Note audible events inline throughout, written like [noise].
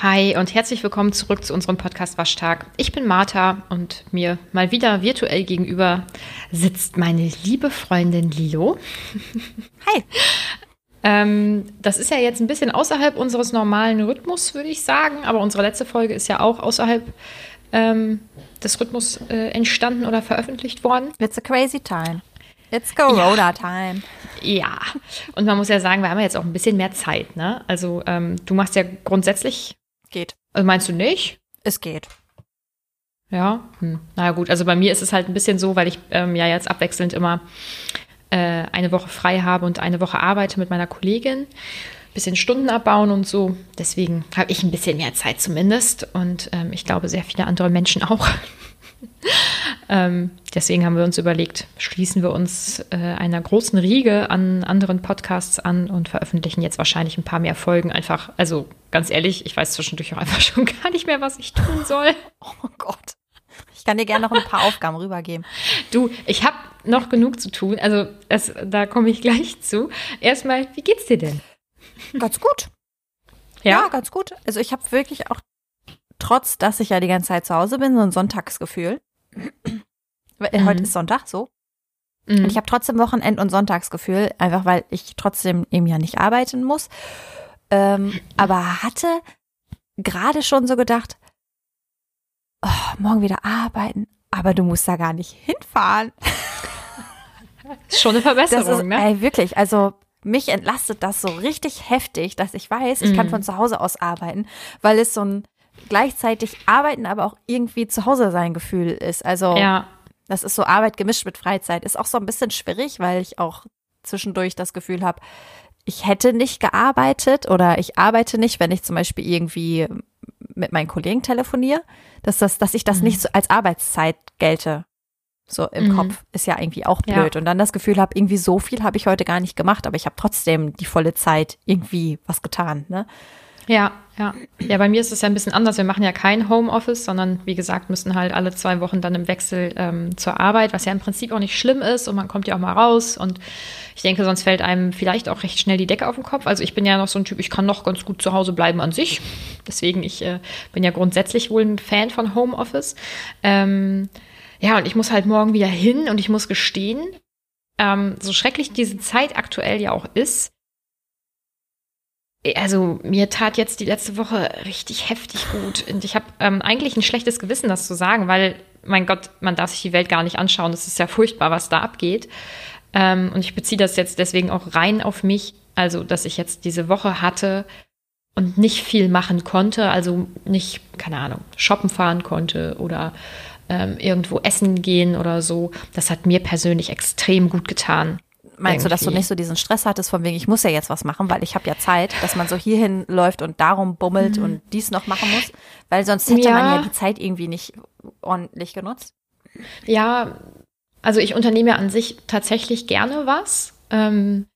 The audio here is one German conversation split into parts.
Hi und herzlich willkommen zurück zu unserem Podcast Waschtag. Ich bin Martha und mir mal wieder virtuell gegenüber sitzt meine liebe Freundin Lilo. [laughs] Hi. ähm, das ist ja jetzt ein bisschen außerhalb unseres normalen Rhythmus, würde ich sagen, aber unsere letzte Folge ist ja auch außerhalb ähm, des Rhythmus äh, entstanden oder veröffentlicht worden. It's a crazy time. It's Corona ja. time. Ja, und man muss ja sagen, wir haben ja jetzt auch ein bisschen mehr Zeit, ne? Also ähm, du machst ja grundsätzlich Geht. Also meinst du nicht? Es geht. Ja, hm. naja gut, also bei mir ist es halt ein bisschen so, weil ich ähm, ja jetzt abwechselnd immer äh, eine Woche frei habe und eine Woche arbeite mit meiner Kollegin, bisschen Stunden abbauen und so. Deswegen habe ich ein bisschen mehr Zeit zumindest und ähm, ich glaube sehr viele andere Menschen auch. [laughs] ähm, deswegen haben wir uns überlegt, schließen wir uns äh, einer großen Riege an anderen Podcasts an und veröffentlichen jetzt wahrscheinlich ein paar mehr Folgen. Einfach, also ganz ehrlich, ich weiß zwischendurch auch einfach [laughs] schon gar nicht mehr, was ich tun soll. Oh Gott. Ich kann dir gerne noch ein paar Aufgaben rübergeben. Du, ich habe noch genug zu tun. Also das, da komme ich gleich zu. Erstmal, wie geht's dir denn? Ganz gut. Ja, ja ganz gut. Also ich habe wirklich auch trotz dass ich ja die ganze Zeit zu Hause bin, so ein Sonntagsgefühl. Mhm. Heute ist Sonntag, so. Mhm. Und ich habe trotzdem Wochenend- und Sonntagsgefühl, einfach weil ich trotzdem eben ja nicht arbeiten muss. Ähm, aber hatte gerade schon so gedacht, oh, morgen wieder arbeiten, aber du musst da gar nicht hinfahren. Schon eine Verbesserung, ist, ne? Ey, wirklich, also mich entlastet das so richtig heftig, dass ich weiß, ich mhm. kann von zu Hause aus arbeiten, weil es so ein gleichzeitig arbeiten, aber auch irgendwie zu Hause sein Gefühl ist. Also ja. das ist so Arbeit gemischt mit Freizeit. Ist auch so ein bisschen schwierig, weil ich auch zwischendurch das Gefühl habe, ich hätte nicht gearbeitet oder ich arbeite nicht, wenn ich zum Beispiel irgendwie mit meinen Kollegen telefoniere, dass das, dass ich das mhm. nicht so als Arbeitszeit gelte. So im mhm. Kopf ist ja irgendwie auch blöd. Ja. Und dann das Gefühl habe, irgendwie so viel habe ich heute gar nicht gemacht, aber ich habe trotzdem die volle Zeit irgendwie was getan. Ne? Ja, ja. Ja, bei mir ist es ja ein bisschen anders. Wir machen ja kein Homeoffice, sondern wie gesagt, müssen halt alle zwei Wochen dann im Wechsel ähm, zur Arbeit, was ja im Prinzip auch nicht schlimm ist und man kommt ja auch mal raus und ich denke, sonst fällt einem vielleicht auch recht schnell die Decke auf den Kopf. Also ich bin ja noch so ein Typ, ich kann noch ganz gut zu Hause bleiben an sich. Deswegen, ich äh, bin ja grundsätzlich wohl ein Fan von Homeoffice. Ähm, ja, und ich muss halt morgen wieder hin und ich muss gestehen, ähm, so schrecklich diese Zeit aktuell ja auch ist, also mir tat jetzt die letzte Woche richtig heftig gut. Und ich habe ähm, eigentlich ein schlechtes Gewissen, das zu sagen, weil, mein Gott, man darf sich die Welt gar nicht anschauen. Es ist ja furchtbar, was da abgeht. Ähm, und ich beziehe das jetzt deswegen auch rein auf mich. Also, dass ich jetzt diese Woche hatte und nicht viel machen konnte. Also nicht, keine Ahnung, shoppen fahren konnte oder ähm, irgendwo essen gehen oder so. Das hat mir persönlich extrem gut getan. Meinst du, dass du nicht so diesen Stress hattest, von wegen, ich muss ja jetzt was machen, weil ich habe ja Zeit, dass man so hierhin läuft und darum bummelt mhm. und dies noch machen muss? Weil sonst hätte ja. man ja die Zeit irgendwie nicht ordentlich genutzt. Ja, also ich unternehme ja an sich tatsächlich gerne was. Ähm,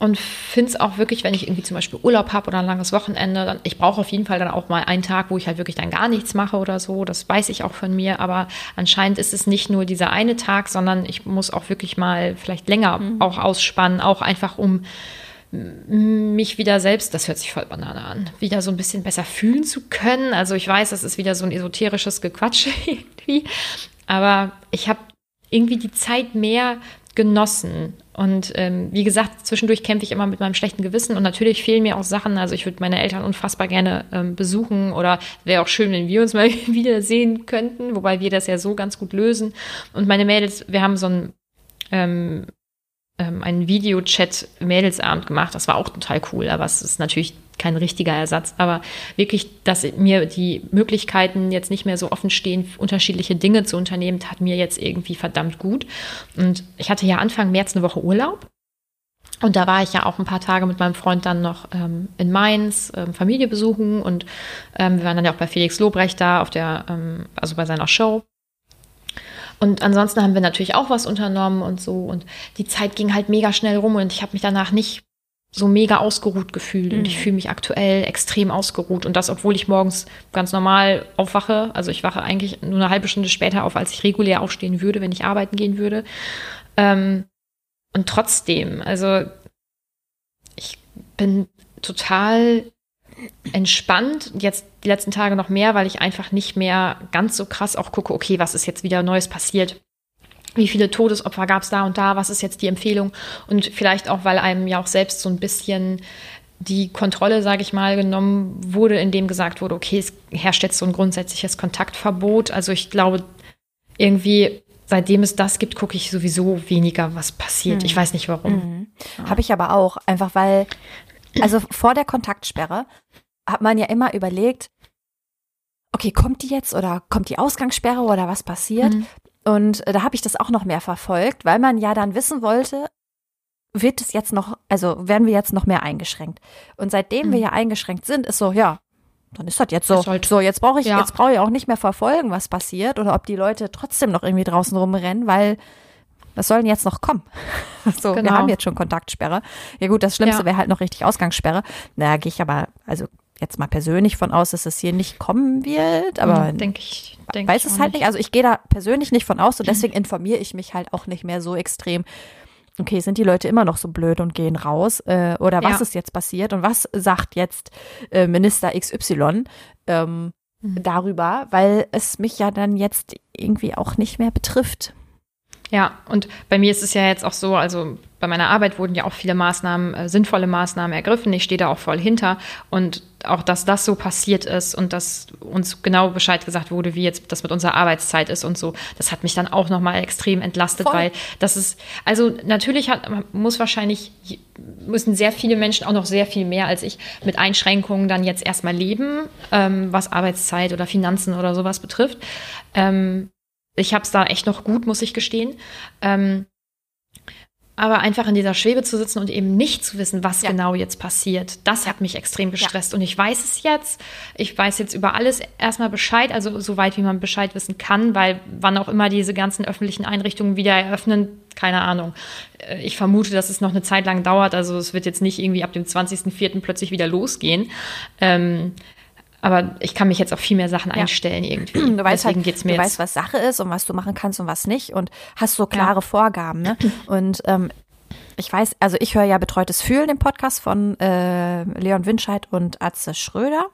und finde es auch wirklich, wenn ich irgendwie zum Beispiel Urlaub habe oder ein langes Wochenende, dann, ich brauche auf jeden Fall dann auch mal einen Tag, wo ich halt wirklich dann gar nichts mache oder so. Das weiß ich auch von mir. Aber anscheinend ist es nicht nur dieser eine Tag, sondern ich muss auch wirklich mal vielleicht länger mhm. auch ausspannen, auch einfach um mich wieder selbst, das hört sich voll Banane an, wieder so ein bisschen besser fühlen zu können. Also ich weiß, das ist wieder so ein esoterisches Gequatsch [laughs] irgendwie. Aber ich habe irgendwie die Zeit mehr genossen. Und ähm, wie gesagt, zwischendurch kämpfe ich immer mit meinem schlechten Gewissen und natürlich fehlen mir auch Sachen. Also ich würde meine Eltern unfassbar gerne ähm, besuchen oder wäre auch schön, wenn wir uns [laughs] mal wiedersehen könnten, wobei wir das ja so ganz gut lösen. Und meine Mädels, wir haben so ein ähm, ähm, einen Videochat-Mädelsabend gemacht. Das war auch total cool, aber es ist natürlich kein richtiger Ersatz. Aber wirklich, dass mir die Möglichkeiten jetzt nicht mehr so offen stehen, unterschiedliche Dinge zu unternehmen, tat mir jetzt irgendwie verdammt gut. Und ich hatte ja Anfang März eine Woche Urlaub. Und da war ich ja auch ein paar Tage mit meinem Freund dann noch ähm, in Mainz ähm, Familie besuchen und ähm, wir waren dann ja auch bei Felix Lobrecht da auf der, ähm, also bei seiner Show. Und ansonsten haben wir natürlich auch was unternommen und so. Und die Zeit ging halt mega schnell rum und ich habe mich danach nicht so mega ausgeruht gefühlt. Mhm. Und ich mhm. fühle mich aktuell extrem ausgeruht. Und das, obwohl ich morgens ganz normal aufwache. Also ich wache eigentlich nur eine halbe Stunde später auf, als ich regulär aufstehen würde, wenn ich arbeiten gehen würde. Ähm, und trotzdem, also ich bin total entspannt. Jetzt die letzten Tage noch mehr, weil ich einfach nicht mehr ganz so krass auch gucke, okay, was ist jetzt wieder Neues passiert? Wie viele Todesopfer gab es da und da? Was ist jetzt die Empfehlung? Und vielleicht auch, weil einem ja auch selbst so ein bisschen die Kontrolle, sage ich mal, genommen wurde, indem gesagt wurde, okay, es herrscht jetzt so ein grundsätzliches Kontaktverbot. Also ich glaube, irgendwie, seitdem es das gibt, gucke ich sowieso weniger, was passiert. Mhm. Ich weiß nicht warum. Mhm. Ja. Habe ich aber auch, einfach weil, also vor der Kontaktsperre hat man ja immer überlegt, okay, kommt die jetzt oder kommt die Ausgangssperre oder was passiert? Mhm. Und äh, da habe ich das auch noch mehr verfolgt, weil man ja dann wissen wollte, wird es jetzt noch, also werden wir jetzt noch mehr eingeschränkt. Und seitdem mhm. wir ja eingeschränkt sind, ist so, ja, dann ist das jetzt so. Halt, so, jetzt brauche ich, ja. jetzt brauche ich auch nicht mehr verfolgen, was passiert oder ob die Leute trotzdem noch irgendwie draußen rumrennen, weil was soll denn jetzt noch kommen? [laughs] so, genau. wir haben jetzt schon Kontaktsperre. Ja gut, das Schlimmste ja. wäre halt noch richtig Ausgangssperre. Na, gehe ich aber, also jetzt mal persönlich von aus, dass es hier nicht kommen wird, aber denke ich, denk weiß ich es halt nicht. Also ich gehe da persönlich nicht von aus und deswegen informiere ich mich halt auch nicht mehr so extrem okay, sind die Leute immer noch so blöd und gehen raus? Äh, oder was ja. ist jetzt passiert? Und was sagt jetzt äh, Minister XY ähm, mhm. darüber? Weil es mich ja dann jetzt irgendwie auch nicht mehr betrifft. Ja, und bei mir ist es ja jetzt auch so, also bei meiner Arbeit wurden ja auch viele Maßnahmen, äh, sinnvolle Maßnahmen ergriffen. Ich stehe da auch voll hinter. Und auch, dass das so passiert ist und dass uns genau Bescheid gesagt wurde, wie jetzt das mit unserer Arbeitszeit ist und so, das hat mich dann auch nochmal extrem entlastet, voll. weil das ist, also natürlich hat, muss wahrscheinlich, müssen sehr viele Menschen auch noch sehr viel mehr als ich mit Einschränkungen dann jetzt erstmal leben, ähm, was Arbeitszeit oder Finanzen oder sowas betrifft. Ähm, ich habe es da echt noch gut, muss ich gestehen. Ähm, aber einfach in dieser Schwebe zu sitzen und eben nicht zu wissen, was ja. genau jetzt passiert, das hat mich extrem gestresst. Ja. Und ich weiß es jetzt. Ich weiß jetzt über alles erstmal Bescheid, also so weit, wie man Bescheid wissen kann, weil wann auch immer diese ganzen öffentlichen Einrichtungen wieder eröffnen, keine Ahnung. Äh, ich vermute, dass es noch eine Zeit lang dauert. Also es wird jetzt nicht irgendwie ab dem 20.04. plötzlich wieder losgehen. Ähm, aber ich kann mich jetzt auf viel mehr Sachen ja. einstellen irgendwie. Du weißt Deswegen halt, geht's mir du jetzt. weißt, was Sache ist und was du machen kannst und was nicht und hast so klare ja. Vorgaben. Ne? [clears throat] Und ähm, ich weiß, also ich höre ja Betreutes Fühlen im Podcast von äh, Leon Winscheid und Atze Schröder.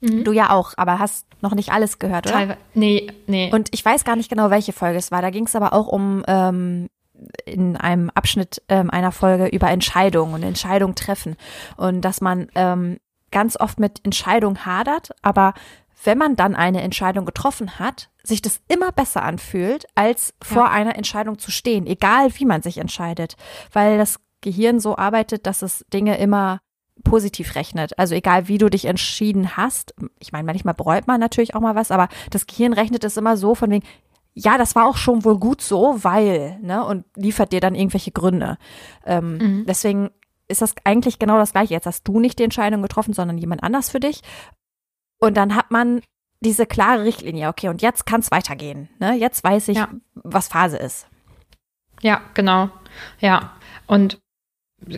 Mhm. Du ja auch, aber hast noch nicht alles gehört, oder? Teilweise. Nee, nee. Und ich weiß gar nicht genau, welche Folge es war. Da ging es aber auch um ähm, in einem Abschnitt ähm, einer Folge über Entscheidungen und Entscheidungen treffen. Und dass man ähm, ganz oft mit Entscheidungen hadert, aber wenn man dann eine Entscheidung getroffen hat, sich das immer besser anfühlt, als vor ja. einer Entscheidung zu stehen, egal wie man sich entscheidet, weil das Gehirn so arbeitet, dass es Dinge immer positiv rechnet. Also egal wie du dich entschieden hast, ich meine, manchmal bereut man natürlich auch mal was, aber das Gehirn rechnet es immer so von wegen, ja, das war auch schon wohl gut so, weil, ne, und liefert dir dann irgendwelche Gründe. Ähm, mhm. Deswegen ist das eigentlich genau das Gleiche. Jetzt hast du nicht die Entscheidung getroffen, sondern jemand anders für dich. Und dann hat man diese klare Richtlinie. Okay, und jetzt kann es weitergehen. Ne? Jetzt weiß ich, ja. was Phase ist. Ja, genau. Ja. Und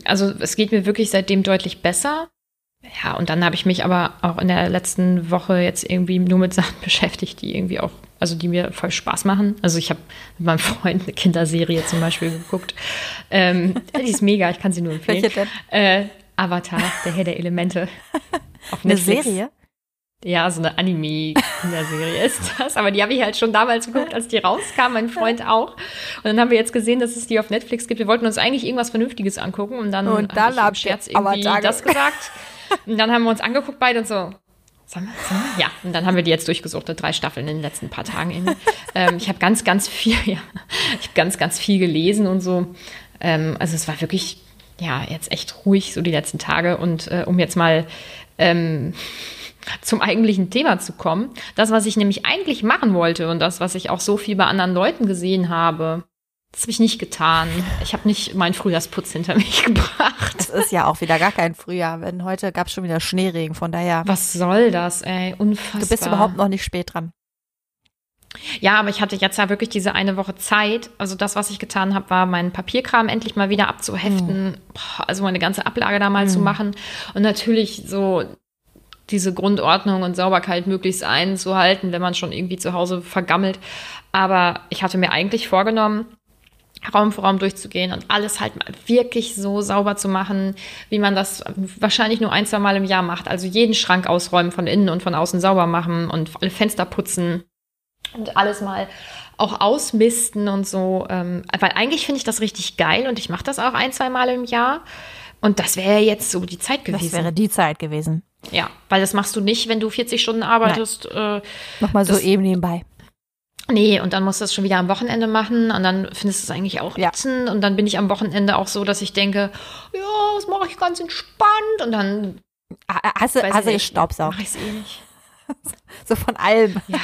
also es geht mir wirklich seitdem deutlich besser. Ja, und dann habe ich mich aber auch in der letzten Woche jetzt irgendwie nur mit Sachen [laughs] beschäftigt, die irgendwie auch, also die mir voll Spaß machen. Also ich habe mit meinem Freund eine Kinderserie zum Beispiel geguckt. Ähm, [laughs] die ist mega, ich kann sie nur empfehlen. Welche denn? Äh, Avatar, der Herr der Elemente. [laughs] Auf eine Serie? Ja, so eine Anime-Kinderserie ist [laughs] das. Aber die habe ich halt schon damals geguckt, als die rauskam, mein Freund auch. Und dann haben wir jetzt gesehen, dass es die auf Netflix gibt. Wir wollten uns eigentlich irgendwas Vernünftiges angucken und dann, und habe ich im Scherz irgendwie das gesagt. Und dann haben wir uns angeguckt beide und so, Sollen wir? Ja, und dann haben wir die jetzt durchgesucht, drei Staffeln in den letzten paar Tagen. ähm, ich habe ganz, ganz viel, [laughs] ja, ich habe ganz, ganz viel gelesen und so. Ähm, also es war wirklich, ja, jetzt echt ruhig so die letzten Tage. Und äh, um jetzt mal ähm, zum eigentlichen Thema zu kommen, das, was ich nämlich eigentlich machen wollte und das, was ich auch so viel bei anderen Leuten gesehen habe, das habe ich nicht getan. Ich habe nicht meinen Frühjahrsputz hinter mich [laughs] gebracht. Es ist ja auch wieder gar kein Frühjahr, denn heute gab es schon wieder Schneeregen, von daher. Was soll das, ey? Unfassbar. Du bist überhaupt noch nicht spät dran. Ja, aber ich hatte jetzt ja wirklich diese eine Woche Zeit. Also das, was ich getan habe, war meinen Papierkram endlich mal wieder abzuheften. Mhm. Also meine ganze Ablage da mal mhm. zu machen. Und natürlich so diese Grundordnung und Sauberkeit möglichst einzuhalten, wenn man schon irgendwie zu Hause vergammelt. Aber ich hatte mir eigentlich vorgenommen, Raum für Raum durchzugehen und alles halt mal wirklich so sauber zu machen, wie man das wahrscheinlich nur ein, zwei Mal im Jahr macht. Also jeden Schrank ausräumen, von innen und von außen sauber machen und alle Fenster putzen und alles mal auch ausmisten und so. Ähm, weil eigentlich finde ich das richtig geil und ich mache das auch ein, zwei Mal im Jahr. Und das wäre jetzt so die Zeit gewesen. Das wäre die Zeit gewesen. Ja, weil das machst du nicht, wenn du 40 Stunden arbeitest. Äh, Nochmal so eben nebenbei. Nee, und dann musst du das schon wieder am Wochenende machen und dann findest du es eigentlich auch ja. ätzend und dann bin ich am Wochenende auch so, dass ich denke, ja, das mache ich ganz entspannt und dann Hast du, hast du gestaubsaugt? Mach ich es eh nicht. [laughs] so von allem. Ja,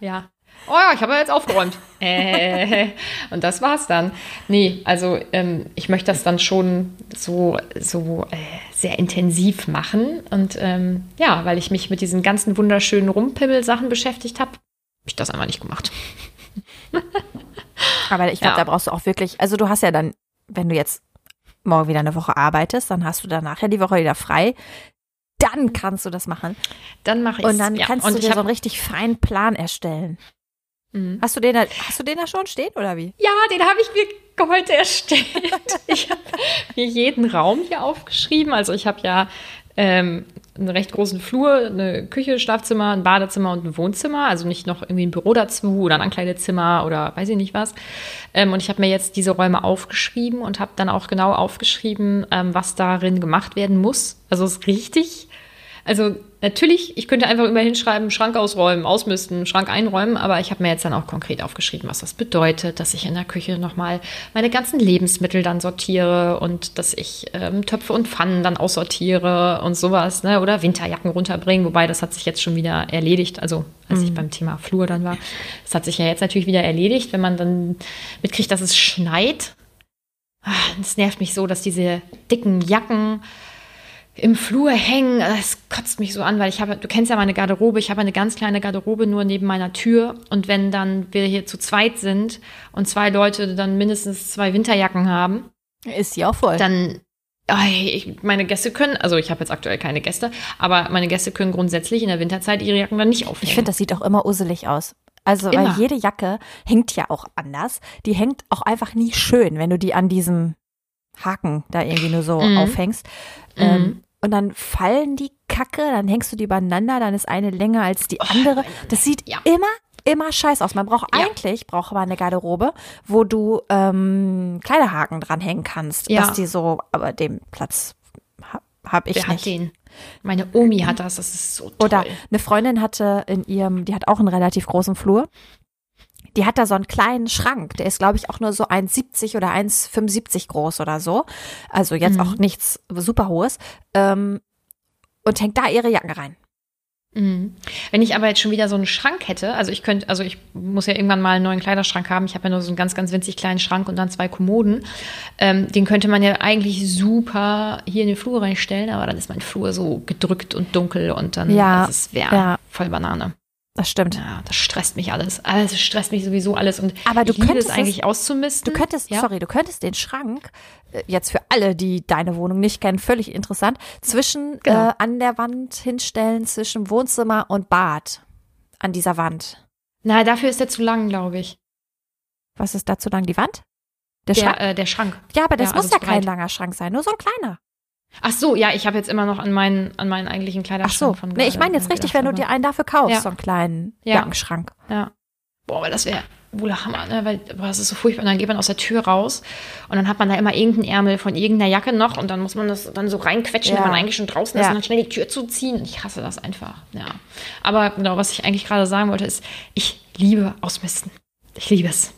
ja. Oh ja, ich habe ja jetzt aufgeräumt. äh, [laughs] [laughs] und das war's dann. Nee, also ähm, ich möchte das dann schon so, so äh, sehr intensiv machen. Und ähm, ja, weil ich mich mit diesen ganzen wunderschönen Rumpimmel-Sachen beschäftigt habe, habe ich das einfach nicht gemacht. [laughs] Aber ich glaube, ja. da brauchst du auch wirklich, also du hast ja dann, wenn du jetzt morgen wieder eine Woche arbeitest, dann hast du danach ja die Woche wieder frei. Dann kannst du das machen. Dann mache ich Und dann ja. kannst und du dir so einen richtig feinen Plan erstellen. Mhm. Hast du den da, hast du den da schon stehen oder wie? Ja, den habe ich mir heute erstellt. [laughs] ich habe mir jeden Raum hier aufgeschrieben. Also ich habe ja ähm, einen recht großen Flur, eine Küche, Schlafzimmer, ein Badezimmer und ein Wohnzimmer. Also nicht noch irgendwie ein Büro dazu oder ein Ankleidezimmer oder weiß ich nicht was. Ähm, und ich habe mir jetzt diese Räume aufgeschrieben und habe dann auch genau aufgeschrieben, ähm, was darin gemacht werden muss. Also es ist richtig also natürlich, ich könnte einfach immer hinschreiben, Schrank ausräumen, ausmisten, Schrank einräumen, aber ich habe mir jetzt dann auch konkret aufgeschrieben, was das bedeutet, dass ich in der Küche nochmal meine ganzen Lebensmittel dann sortiere und dass ich ähm, Töpfe und Pfannen dann aussortiere und sowas, ne? oder Winterjacken runterbringen, wobei das hat sich jetzt schon wieder erledigt, also als mhm. ich beim Thema Flur dann war. Das hat sich ja jetzt natürlich wieder erledigt, wenn man dann mitkriegt, dass es schneit. Es nervt mich so, dass diese dicken Jacken im Flur hängen. Das kotzt mich so an, weil ich habe, du kennst ja meine Garderobe, ich habe eine ganz kleine Garderobe nur neben meiner Tür. Und wenn dann wir hier zu zweit sind und zwei Leute dann mindestens zwei Winterjacken haben, ist sie auch voll. Dann ich, meine Gäste können, also ich habe jetzt aktuell keine Gäste, aber meine Gäste können grundsätzlich in der Winterzeit ihre Jacken dann nicht aufhängen. Ich finde, das sieht auch immer uselig aus. Also, immer. weil jede Jacke hängt ja auch anders. Die hängt auch einfach nie schön, wenn du die an diesem Haken da irgendwie nur so mhm. aufhängst. Mhm. Ähm, und dann fallen die Kacke, dann hängst du die übereinander, dann ist eine länger als die oh, andere. Das sieht ja. immer immer scheiß aus. Man braucht ja. eigentlich braucht man eine Garderobe, wo du ähm, Kleiderhaken dranhängen kannst, ja. dass die so, aber den Platz habe hab ich Wer nicht. Hat den? Meine Omi hat das, das ist so toll. Oder eine Freundin hatte in ihrem, die hat auch einen relativ großen Flur die hat da so einen kleinen Schrank. Der ist, glaube ich, auch nur so 1,70 oder 1,75 groß oder so. Also jetzt mhm. auch nichts super hohes. Ähm, und hängt da ihre Jacken rein. Mhm. Wenn ich aber jetzt schon wieder so einen Schrank hätte, also ich könnte, also ich muss ja irgendwann mal einen neuen Kleiderschrank haben. Ich habe ja nur so einen ganz, ganz winzig kleinen Schrank und dann zwei Kommoden. Ähm, den könnte man ja eigentlich super hier in den Flur reinstellen, aber dann ist mein Flur so gedrückt und dunkel und dann ja, das wäre ja. voll Banane. Das stimmt. Ja, das stresst mich alles. Alles stresst mich sowieso alles. Und Aber du könntest es eigentlich auszumisten. Du könntest, ja? sorry, du könntest den Schrank, äh, jetzt für alle, die deine Wohnung nicht kennen, völlig interessant, zwischen genau. äh, an der Wand hinstellen, zwischen Wohnzimmer und Bad. An dieser Wand. Na, dafür ist der zu lang, glaube ich. Was ist da zu lang? Die Wand? Der, der Schrank? Äh, der Schrank. Ja, aber das ja, muss also ja kein langer Schrank sein, nur so ein kleiner. Ach so, ja, ich habe jetzt immer noch an meinen, an meinen eigentlichen Kleiderschrank Ach so. von Nee, ich meine jetzt richtig, wenn du dir einen dafür kaufst, ja. so einen kleinen ja. Jackenschrank. Ja. Boah, aber das wäre wohl der Hammer, ne? Weil boah, das ist so furchtbar. Und dann geht man aus der Tür raus und dann hat man da immer irgendeinen Ärmel von irgendeiner Jacke noch und dann muss man das dann so reinquetschen, ja. wenn man eigentlich schon draußen ist und dann schnell die Tür zuziehen. Ich hasse das einfach. Ja. Aber genau, was ich eigentlich gerade sagen wollte, ist, ich liebe Ausmisten. Ich liebe es.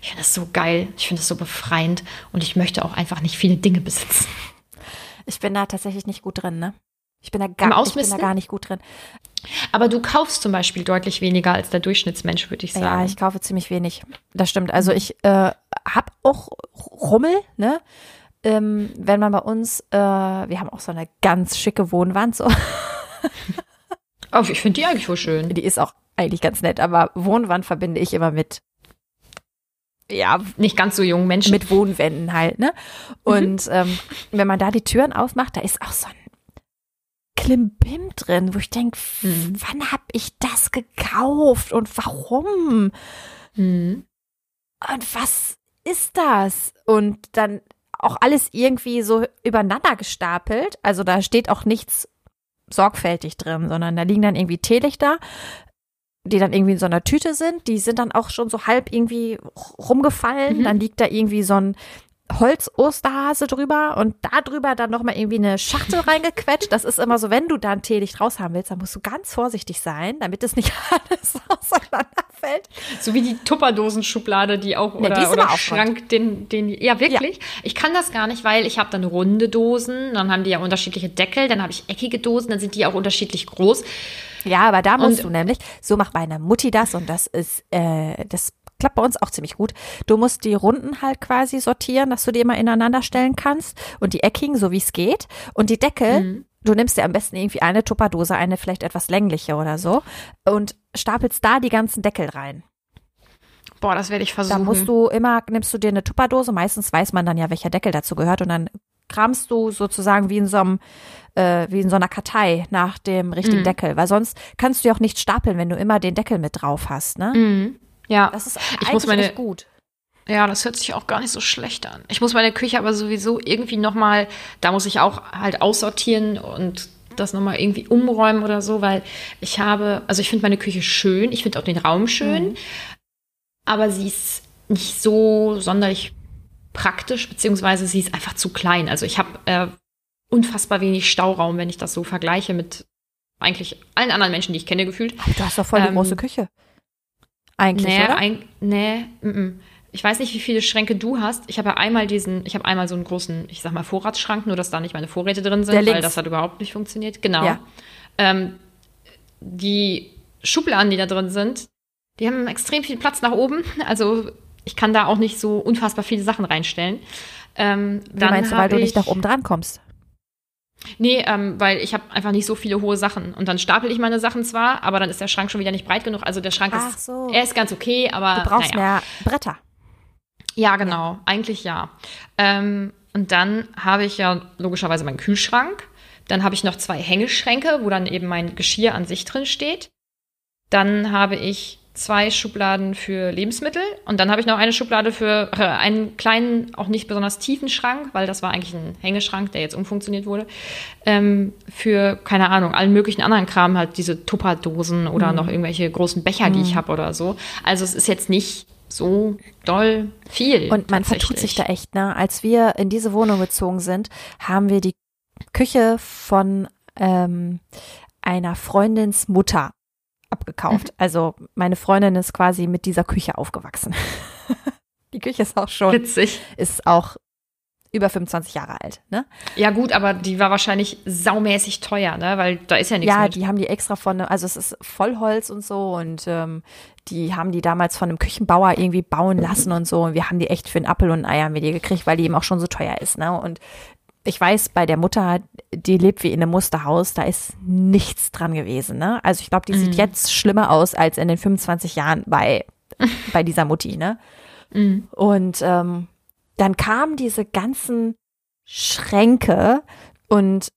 Ich finde es so geil. Ich finde es so befreiend und ich möchte auch einfach nicht viele Dinge besitzen. Ich bin da tatsächlich nicht gut drin, ne? Ich bin da gar, ich bin da gar nicht gut drin. Aber du kaufst zum Beispiel deutlich weniger als der Durchschnittsmensch, würde ich sagen. Ja, ich kaufe ziemlich wenig. Das stimmt. Also ich äh, habe auch Rummel, ne? Ähm, wenn man bei uns, äh, wir haben auch so eine ganz schicke Wohnwand, so. Oh, ich finde die eigentlich wohl schön. Die ist auch eigentlich ganz nett, aber Wohnwand verbinde ich immer mit ja, nicht ganz so jungen Menschen. Mit Wohnwänden halt, ne? Und mhm. ähm, wenn man da die Türen aufmacht, da ist auch so ein Klimbim drin, wo ich denke, mhm. wann habe ich das gekauft und warum? Mhm. Und was ist das? Und dann auch alles irgendwie so übereinander gestapelt. Also da steht auch nichts sorgfältig drin, sondern da liegen dann irgendwie Teelichter, die dann irgendwie in so einer Tüte sind. Die sind dann auch schon so halb irgendwie rumgefallen. Mhm. Dann liegt da irgendwie so ein Holz-Osterhase drüber und da drüber dann nochmal irgendwie eine Schachtel [laughs] reingequetscht. Das ist immer so, wenn du da ein Teelicht raus haben willst, dann musst du ganz vorsichtig sein, damit es nicht [laughs] alles auseinanderfällt. So wie die Tupperdosenschublade, die auch, oder, ja, die oder auch Schrank, den, den, ja wirklich. Ja. Ich kann das gar nicht, weil ich habe dann runde Dosen, dann haben die ja unterschiedliche Deckel, dann habe ich eckige Dosen, dann sind die auch unterschiedlich groß. Ja, aber da musst und, du nämlich, so macht meine Mutti das und das ist, äh, das klappt bei uns auch ziemlich gut. Du musst die Runden halt quasi sortieren, dass du die immer ineinander stellen kannst und die eckigen, so wie es geht. Und die Deckel, mhm. du nimmst dir am besten irgendwie eine Tupperdose, eine vielleicht etwas längliche oder so und stapelst da die ganzen Deckel rein. Boah, das werde ich versuchen. Da musst du immer, nimmst du dir eine Tupperdose, meistens weiß man dann ja, welcher Deckel dazu gehört und dann kramst du sozusagen wie in so einem äh, wie in so einer Kartei nach dem richtigen mm. Deckel, weil sonst kannst du ja auch nicht stapeln, wenn du immer den Deckel mit drauf hast, ne? Mm. Ja. Das ist ich muss meine, gut. Ja, das hört sich auch gar nicht so schlecht an. Ich muss meine Küche aber sowieso irgendwie nochmal, da muss ich auch halt aussortieren und das nochmal irgendwie umräumen oder so, weil ich habe, also ich finde meine Küche schön, ich finde auch den Raum schön, mhm. aber sie ist nicht so sonderlich praktisch, beziehungsweise sie ist einfach zu klein. Also ich habe äh, unfassbar wenig Stauraum, wenn ich das so vergleiche mit eigentlich allen anderen Menschen, die ich kenne, gefühlt. Aber du hast doch voll die ähm, große Küche. Eigentlich, nee, oder? Ein, nee, m -m. ich weiß nicht, wie viele Schränke du hast. Ich habe ja einmal diesen, ich habe einmal so einen großen, ich sag mal Vorratsschrank, nur dass da nicht meine Vorräte drin sind, weil das hat überhaupt nicht funktioniert. Genau. Ja. Ähm, die Schubladen, die da drin sind, die haben extrem viel Platz nach oben. [laughs] Also ich kann da auch nicht so unfassbar viele Sachen reinstellen. Ähm, Wie meinst du, weil du nicht nach oben dran kommst? Nee, ähm, weil ich habe einfach nicht so viele hohe Sachen. Und dann stapel ich meine Sachen zwar, aber dann ist der Schrank schon wieder nicht breit genug. Also der Schrank Ach ist, so. er ist ganz okay, aber. Du brauchst naja. mehr Bretter. Ja, genau. Eigentlich ja. Ähm, und dann habe ich ja logischerweise meinen Kühlschrank. Dann habe ich noch zwei Hängeschränke, wo dann eben mein Geschirr an sich drin steht. Dann habe ich zwei Schubladen für Lebensmittel und dann habe ich noch eine Schublade für äh, einen kleinen, auch nicht besonders tiefen Schrank, weil das war eigentlich ein Hängeschrank, der jetzt umfunktioniert wurde, ähm, für, keine Ahnung, allen möglichen anderen Kram, halt diese Tupperdosen oder mhm. noch irgendwelche großen Becher, die ich mhm. habe oder so. Also es ist jetzt nicht so doll viel. Und man vertut sich da echt, ne? Als wir in diese Wohnung gezogen sind, haben wir die Küche von ähm, einer Freundins Mutter abgekauft. Also meine Freundin ist quasi mit dieser Küche aufgewachsen. [laughs] die Küche ist auch schon. Witzig. Ist auch über 25 Jahre alt, ne? Ja, gut, aber die war wahrscheinlich saumäßig teuer, ne? Weil da ist ja nichts. Ja, mit. die haben die extra von, also es ist Vollholz und so und ähm, die haben die damals von einem Küchenbauer irgendwie bauen lassen und so. Und wir haben die echt für einen Appel und ein Ei mit ihr gekriegt, weil die eben auch schon so teuer ist, ne? Und ich weiß, bei der Mutter, die lebt wie in einem Musterhaus, da ist nichts dran gewesen. Ne? Also ich glaube, die mhm. sieht jetzt schlimmer aus als in den 25 Jahren bei, [laughs] bei dieser Mutti. Ne? Mhm. Und ähm, dann kamen diese ganzen Schränke und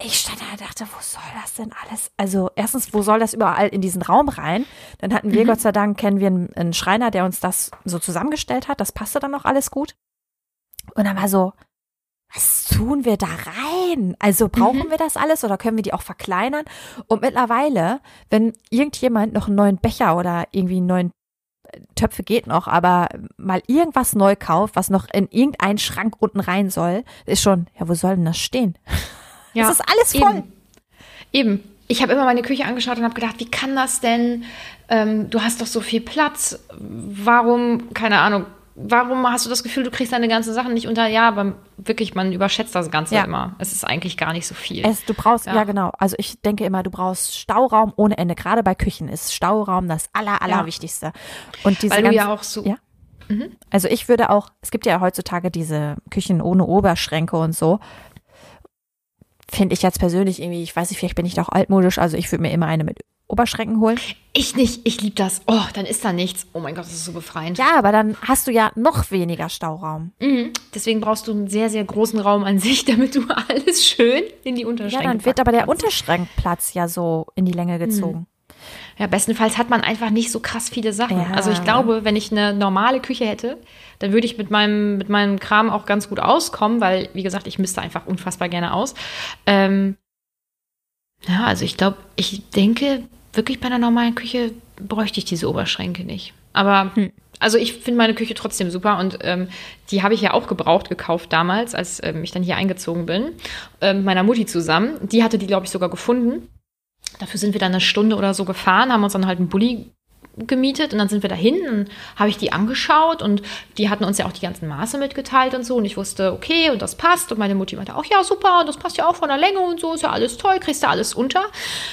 ich stand da und dachte, wo soll das denn alles? Also erstens, wo soll das überall in diesen Raum rein? Dann hatten wir, mhm. Gott sei Dank, kennen wir einen, einen Schreiner, der uns das so zusammengestellt hat. Das passte dann auch alles gut. Und dann war so, was tun wir da rein? Also brauchen mhm. wir das alles oder können wir die auch verkleinern? Und mittlerweile, wenn irgendjemand noch einen neuen Becher oder irgendwie einen neuen äh, Töpfe geht noch, aber mal irgendwas neu kauft, was noch in irgendeinen Schrank unten rein soll, ist schon, ja, wo soll denn das stehen? [laughs] Ja, das ist alles voll. Eben. eben. Ich habe immer meine Küche angeschaut und habe gedacht, wie kann das denn? Ähm, du hast doch so viel Platz. Warum, keine Ahnung, warum hast du das Gefühl, du kriegst deine ganzen Sachen nicht unter? Ja, aber wirklich, man überschätzt das Ganze ja. immer. Es ist eigentlich gar nicht so viel. Es, du brauchst, ja. ja. genau. Also ich denke immer, du brauchst Stauraum ohne Ende. Gerade bei Küchen ist Stauraum das aller, allerwichtigste. Ja. Und diese Weil du ja auch so. Ja? Mhm. Also ich würde auch, es gibt ja heutzutage diese Küchen ohne Oberschränke und so. Finde ich jetzt persönlich irgendwie, ich weiß nicht, vielleicht bin ich da auch altmodisch, also ich würde mir immer eine mit Oberschränken holen. Ich nicht, ich liebe das. Oh, dann ist da nichts. Oh mein Gott, das ist so befreiend. Ja, aber dann hast du ja noch weniger Stauraum. Mhm. Deswegen brauchst du einen sehr, sehr großen Raum an sich, damit du [laughs] alles schön in die Unterschränke Ja, dann wird aber der Unterschrankplatz ja so in die Länge gezogen. Mhm. ja, bestenfalls hat man einfach nicht so krass viele Sachen. Ja. Also ich glaube, wenn ich eine normale Küche hätte, dann würde ich mit meinem, mit meinem Kram auch ganz gut auskommen, weil, wie gesagt, ich müsste einfach unfassbar gerne aus. Ähm, ja, also ich glaube, ich denke, wirklich bei einer normalen Küche bräuchte ich diese Oberschränke nicht. Aber hm. also ich finde meine Küche trotzdem super und ähm, die habe ich ja auch gebraucht gekauft damals, als ähm, ich dann hier eingezogen bin, äh, mit meiner Mutti zusammen. Die hatte die, glaube ich, sogar gefunden. Dafür sind wir dann eine Stunde oder so gefahren, haben uns dann halt einen Bulli gemietet und dann sind wir dahin und habe ich die angeschaut und die hatten uns ja auch die ganzen Maße mitgeteilt und so und ich wusste, okay, und das passt und meine Mutti meinte auch, ja, super, und das passt ja auch von der Länge und so, ist ja alles toll, kriegst du alles unter.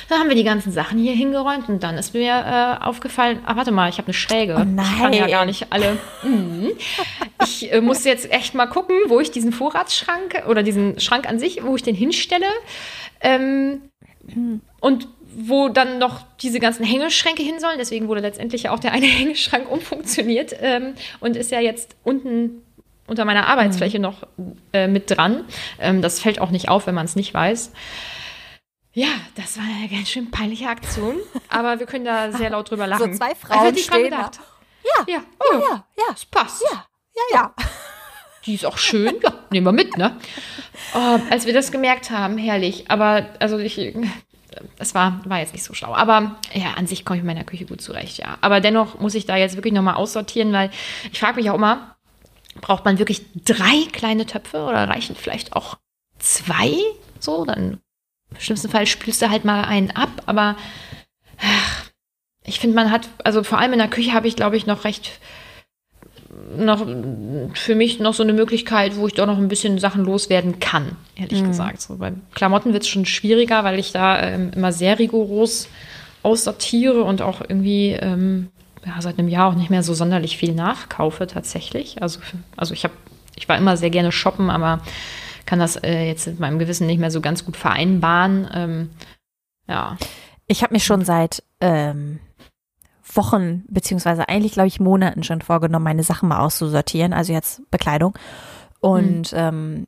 Dann haben wir die ganzen Sachen hier hingeräumt und dann ist mir äh, aufgefallen, ah, warte mal, ich habe eine Schräge. Oh nein. Ich kann ja gar nicht alle. Mhm. Ich äh, muss jetzt echt mal gucken, wo ich diesen Vorratsschrank oder diesen Schrank an sich, wo ich den hinstelle. Ähm, und wo dann noch diese ganzen Hängeschränke hin sollen. Deswegen wurde letztendlich ja auch der eine [laughs] Hängeschrank umfunktioniert ähm, und ist ja jetzt unten unter meiner Arbeitsfläche mhm. noch äh, mit dran. Ähm, das fällt auch nicht auf, wenn man es nicht weiß. Ja, das war eine ganz schön peinliche Aktion, [laughs] aber wir können da sehr laut drüber lachen. So zwei Frauen stehen gedacht. Ja, ja, oh, ja, ja, ja, das passt. Ja, ja, ja. Die ist auch schön. Ja, [laughs] nehmen wir mit, ne? Oh, als wir das gemerkt haben, herrlich. Aber also ich, das war, war jetzt nicht so schlau. Aber ja, an sich komme ich mit meiner Küche gut zurecht, ja. Aber dennoch muss ich da jetzt wirklich nochmal aussortieren, weil ich frage mich auch immer, braucht man wirklich drei kleine Töpfe oder reichen vielleicht auch zwei? So, dann im schlimmsten Fall spülst du halt mal einen ab, aber ach, ich finde, man hat, also vor allem in der Küche habe ich, glaube ich, noch recht noch für mich noch so eine Möglichkeit, wo ich doch noch ein bisschen Sachen loswerden kann, ehrlich mhm. gesagt. So, bei Klamotten wird es schon schwieriger, weil ich da ähm, immer sehr rigoros aussortiere und auch irgendwie ähm, ja, seit einem Jahr auch nicht mehr so sonderlich viel nachkaufe tatsächlich. Also, also ich habe, ich war immer sehr gerne shoppen, aber kann das äh, jetzt mit meinem Gewissen nicht mehr so ganz gut vereinbaren. Ähm, ja. Ich habe mich schon seit ähm, Wochen, beziehungsweise eigentlich, glaube ich, Monaten schon vorgenommen, meine Sachen mal auszusortieren, also jetzt Bekleidung. Und mhm. ähm,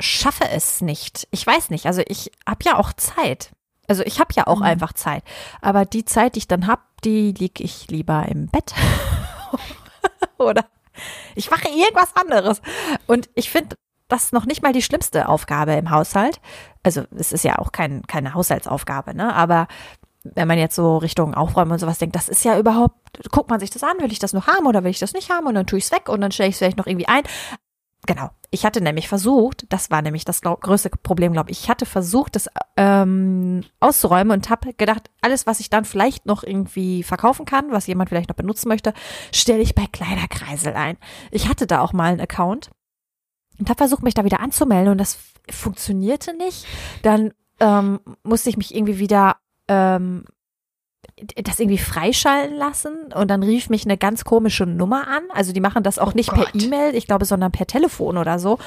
schaffe es nicht. Ich weiß nicht. Also ich habe ja auch Zeit. Also ich habe ja auch mhm. einfach Zeit. Aber die Zeit, die ich dann habe, die liege ich lieber im Bett. [laughs] Oder ich mache irgendwas anderes. Und ich finde das noch nicht mal die schlimmste Aufgabe im Haushalt. Also es ist ja auch kein, keine Haushaltsaufgabe, ne? Aber wenn man jetzt so Richtung Aufräumen und sowas denkt, das ist ja überhaupt, guckt man sich das an, will ich das noch haben oder will ich das nicht haben und dann tue ich es weg und dann stelle ich es vielleicht noch irgendwie ein. Genau. Ich hatte nämlich versucht, das war nämlich das glaub, größte Problem, glaube ich. Ich hatte versucht, das ähm, auszuräumen und habe gedacht, alles, was ich dann vielleicht noch irgendwie verkaufen kann, was jemand vielleicht noch benutzen möchte, stelle ich bei Kleiderkreisel ein. Ich hatte da auch mal einen Account und habe versucht, mich da wieder anzumelden und das funktionierte nicht. Dann ähm, musste ich mich irgendwie wieder ähm, das irgendwie freischalten lassen und dann rief mich eine ganz komische Nummer an. Also die machen das auch oh nicht Gott. per E-Mail, ich glaube, sondern per Telefon oder so.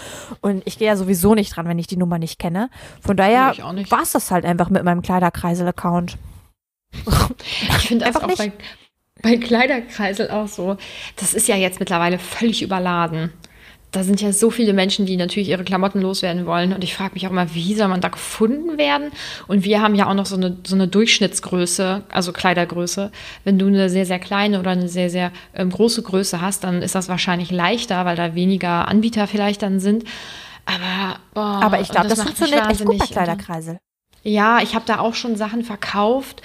Und ich gehe ja sowieso nicht dran, wenn ich die Nummer nicht kenne. Von daher war es das halt einfach mit meinem Kleiderkreisel-Account. Ich finde das einfach auch nicht. Bei, bei Kleiderkreisel auch so. Das ist ja jetzt mittlerweile völlig überladen da sind ja so viele Menschen, die natürlich ihre Klamotten loswerden wollen. Und ich frage mich auch immer, wie soll man da gefunden werden? Und wir haben ja auch noch so eine, so eine Durchschnittsgröße, also Kleidergröße. Wenn du eine sehr, sehr kleine oder eine sehr, sehr ähm, große Größe hast, dann ist das wahrscheinlich leichter, weil da weniger Anbieter vielleicht dann sind. Aber, boah, Aber ich glaube, das, das funktioniert echt gut bei Kleiderkreisel. Ja, ich habe da auch schon Sachen verkauft,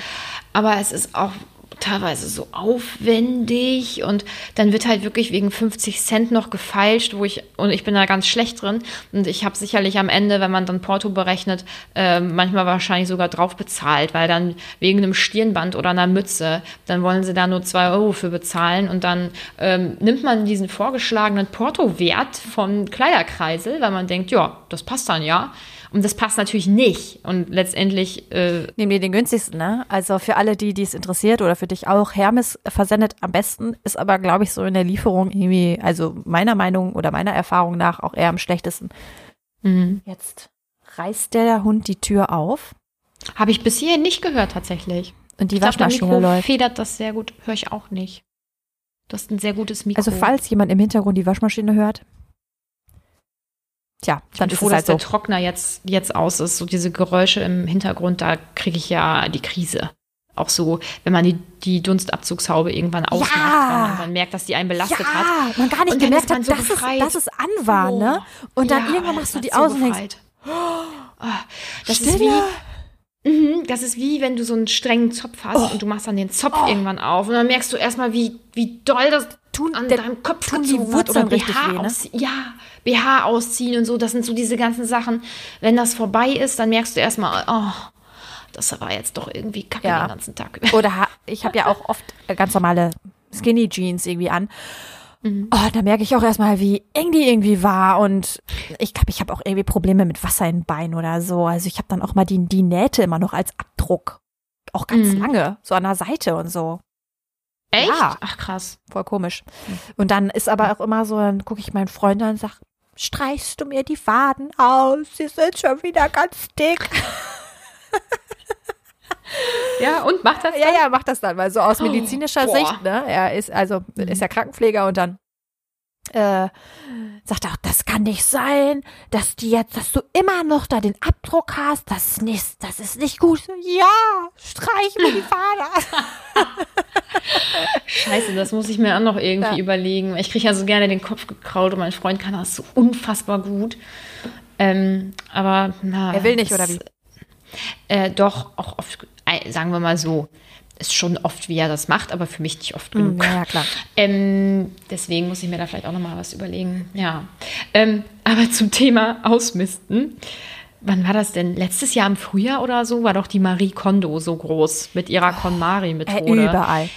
aber es ist auch teilweise so aufwendig und dann wird halt wirklich wegen 50 Cent noch gefeilscht, wo ich, und ich bin da ganz schlecht drin und ich habe sicherlich am Ende, wenn man dann Porto berechnet, äh, manchmal wahrscheinlich sogar drauf bezahlt, weil dann wegen einem Stirnband oder einer Mütze, dann wollen sie da nur zwei Euro für bezahlen und dann ähm, nimmt man diesen vorgeschlagenen Porto-Wert von Kleiderkreisel, weil man denkt, ja, das passt dann ja. Und das passt natürlich nicht. Und letztendlich. Äh Nehmen wir den günstigsten, ne? Also für alle, die es interessiert oder für dich auch. Hermes versendet am besten, ist aber, glaube ich, so in der Lieferung irgendwie, also meiner Meinung oder meiner Erfahrung nach auch eher am schlechtesten. Mhm. Jetzt reißt der Hund die Tür auf. Habe ich bis hierhin nicht gehört, tatsächlich. Und die ich Waschmaschine glaub, läuft. federt das sehr gut. Höre ich auch nicht. Du hast ein sehr gutes Mikro. Also falls jemand im Hintergrund die Waschmaschine hört, Tja, dann ich bin froh, dass halt so. der Trockner jetzt, jetzt aus ist. So diese Geräusche im Hintergrund, da kriege ich ja die Krise. auch so, wenn man die, die Dunstabzugshaube irgendwann ausmacht, ja. weil man dann merkt, dass die einen belastet ja, hat. man gar nicht gemerkt hat, so dass, es, dass es an war, oh. ne? Und dann ja, irgendwann machst du die aus und denkst, oh, das Stille. ist wie, mh, das ist wie, wenn du so einen strengen Zopf hast oh. und du machst dann den Zopf oh. irgendwann auf und dann merkst du erstmal, wie, wie doll das tun, an der, deinem Kopf tun die Wurzeln oder BH weh, ne? ausziehen. Ja, BH ausziehen und so, das sind so diese ganzen Sachen. Wenn das vorbei ist, dann merkst du erstmal, oh, das war jetzt doch irgendwie kacke ja. den ganzen Tag. Oder ich habe ja auch oft ganz normale Skinny Jeans irgendwie an. Mhm. Oh, da merke ich auch erstmal, wie eng die irgendwie war. Und ich glaube, ich habe auch irgendwie Probleme mit Wasser in den Beinen oder so. Also ich habe dann auch mal die, die Nähte immer noch als Abdruck. Auch ganz mhm. lange, so an der Seite und so. Echt? Ja. Ach krass. Voll komisch. Und dann ist aber auch immer so, dann gucke ich meinen Freund an und sage, streichst du mir die Faden aus? Sie sind schon wieder ganz dick. Ja, und macht das dann? Ja, ja, macht das dann, weil so aus oh, medizinischer oh, Sicht, ne? Er ist also mhm. ist ja Krankenpfleger und dann äh, sagt er auch, das kann nicht sein, dass die jetzt, dass du immer noch da den Abdruck hast, das ist nicht, das ist nicht gut. Ja, streich mir die Fahne. [laughs] Scheiße, das muss ich mir auch noch irgendwie ja. überlegen. Ich kriege ja so gerne den Kopf gekraut und mein Freund kann das so unfassbar gut. Ähm, aber na, er will nicht, oder wie? Äh, doch, auch oft, äh, sagen wir mal so, ist schon oft, wie er das macht, aber für mich nicht oft hm, genug. Ja, klar. Ähm, deswegen muss ich mir da vielleicht auch nochmal was überlegen. Ja. Ähm, aber zum Thema Ausmisten. Wann war das denn? Letztes Jahr im Frühjahr oder so war doch die Marie Kondo so groß mit ihrer KonMari-Methode. Äh, überall.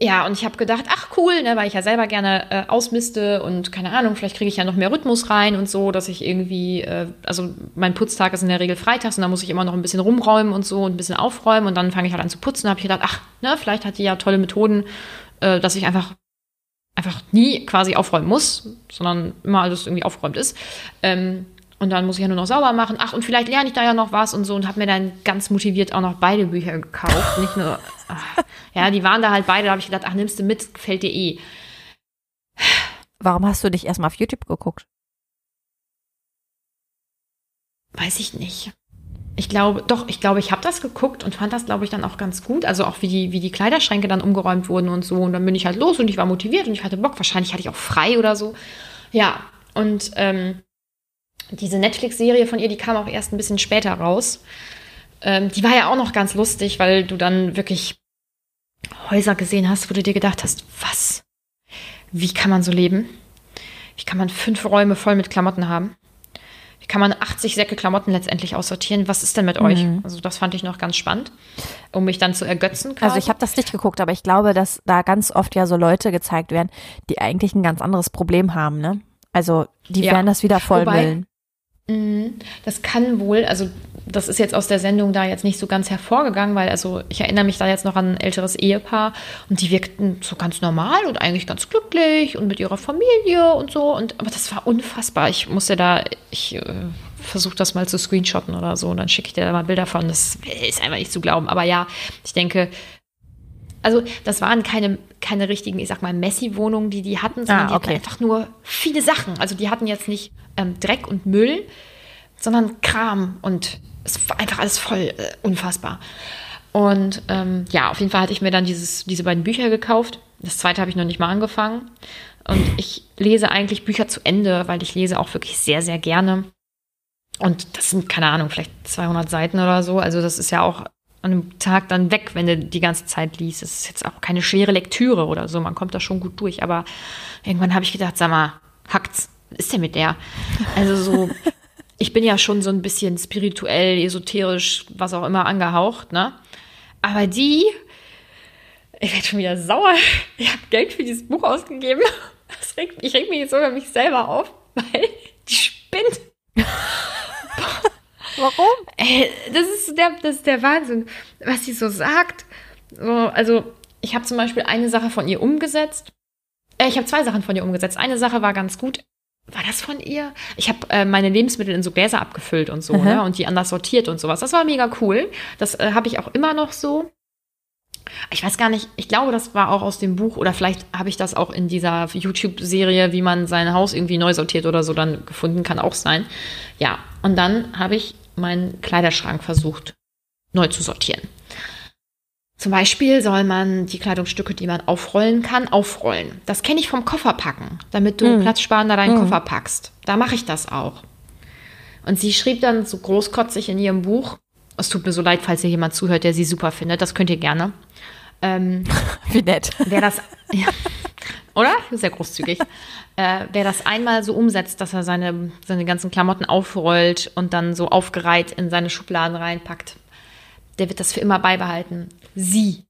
Ja, und ich habe gedacht, ach cool, ne, weil ich ja selber gerne äh, ausmiste und keine Ahnung, vielleicht kriege ich ja noch mehr Rhythmus rein und so, dass ich irgendwie, äh, also mein Putztag ist in der Regel freitags und da muss ich immer noch ein bisschen rumräumen und so und ein bisschen aufräumen und dann fange ich halt an zu putzen. Da habe ich gedacht, ach, ne, vielleicht hat die ja tolle Methoden, äh, dass ich einfach einfach nie quasi aufräumen muss, sondern immer alles irgendwie aufgeräumt ist. Ähm, und dann muss ich ja nur noch sauber machen. Ach, und vielleicht lerne ich da ja noch was und so und habe mir dann ganz motiviert auch noch beide Bücher gekauft. [laughs] Nicht nur, ach, ja, die waren da halt beide. Da habe ich gedacht, ach, nimmst du mit, gefällt dir eh. Warum hast du dich erstmal auf YouTube geguckt? Weiß ich nicht. Ich glaube, doch, ich glaube, ich habe das geguckt und fand das, glaube ich, dann auch ganz gut. Also auch wie die, wie die Kleiderschränke dann umgeräumt wurden und so. Und dann bin ich halt los und ich war motiviert und ich hatte Bock. Wahrscheinlich hatte ich auch frei oder so. Ja, und ähm, diese Netflix-Serie von ihr, die kam auch erst ein bisschen später raus. Ähm, die war ja auch noch ganz lustig, weil du dann wirklich Häuser gesehen hast, wo du dir gedacht hast, was? Wie kann man so leben? Wie kann man fünf Räume voll mit Klamotten haben? Wie kann man 80 Säcke Klamotten letztendlich aussortieren? Was ist denn mit mhm. euch? Also das fand ich noch ganz spannend, um mich dann zu ergötzen. Quasi. Also ich habe das nicht geguckt, aber ich glaube, dass da ganz oft ja so Leute gezeigt werden, die eigentlich ein ganz anderes Problem haben, ne? Also die ja. werden das wieder vollmüllen. Mhm. Das kann wohl, also das ist jetzt aus der Sendung da jetzt nicht so ganz hervorgegangen, weil also ich erinnere mich da jetzt noch an ein älteres Ehepaar und die wirkten so ganz normal und eigentlich ganz glücklich und mit ihrer Familie und so und aber das war unfassbar. Ich musste da, ich äh, versuche das mal zu screenshotten oder so und dann schicke ich dir da mal Bilder von. Das ist einfach nicht zu glauben. Aber ja, ich denke, also das waren keine, keine richtigen, ich sag mal, Messi-Wohnungen, die die hatten, sondern ah, okay. die hatten einfach nur viele Sachen. Also die hatten jetzt nicht ähm, Dreck und Müll, sondern Kram und es war einfach alles voll äh, unfassbar. Und ähm, ja, auf jeden Fall hatte ich mir dann dieses, diese beiden Bücher gekauft. Das zweite habe ich noch nicht mal angefangen. Und ich lese eigentlich Bücher zu Ende, weil ich lese auch wirklich sehr, sehr gerne. Und das sind, keine Ahnung, vielleicht 200 Seiten oder so. Also das ist ja auch an einem Tag dann weg, wenn du die ganze Zeit liest. Es ist jetzt auch keine schwere Lektüre oder so. Man kommt da schon gut durch. Aber irgendwann habe ich gedacht, sag mal, hackt's. Was ist denn mit der? Also so, [laughs] ich bin ja schon so ein bisschen spirituell, esoterisch, was auch immer angehaucht, ne? Aber die, ich werde schon wieder sauer. [laughs] Ich habe Geld für dieses Buch ausgegeben. [laughs] Regt, ich reg mich jetzt sogar mich selber auf, weil die spinnt. Warum? Ey, das ist der, das ist der Wahnsinn, was sie so sagt. So, also, ich habe zum Beispiel eine Sache von ihr umgesetzt. Äh, ich habe zwei Sachen von ihr umgesetzt. Eine Sache war ganz gut. War das von ihr? Ich habe äh, meine Lebensmittel in so Gläser abgefüllt und so, ne? Und die anders sortiert und sowas. Das war mega cool. Das äh, habe ich auch immer noch so. Ich weiß gar nicht, ich glaube, das war auch aus dem Buch oder vielleicht habe ich das auch in dieser YouTube-Serie, wie man sein Haus irgendwie neu sortiert oder so dann gefunden, kann auch sein. Ja, und dann habe ich meinen Kleiderschrank versucht neu zu sortieren. Zum Beispiel soll man die Kleidungsstücke, die man aufrollen kann, aufrollen. Das kenne ich vom Kofferpacken, damit du mm. platzsparender deinen mm. Koffer packst. Da mache ich das auch. Und sie schrieb dann so großkotzig in ihrem Buch, es tut mir so leid, falls ihr jemand zuhört, der sie super findet, das könnt ihr gerne. Ähm, [laughs] Wie nett. Wer das, ja, oder? Sehr großzügig. [laughs] äh, wer das einmal so umsetzt, dass er seine, seine ganzen Klamotten aufrollt und dann so aufgereiht in seine Schubladen reinpackt, der wird das für immer beibehalten. Sie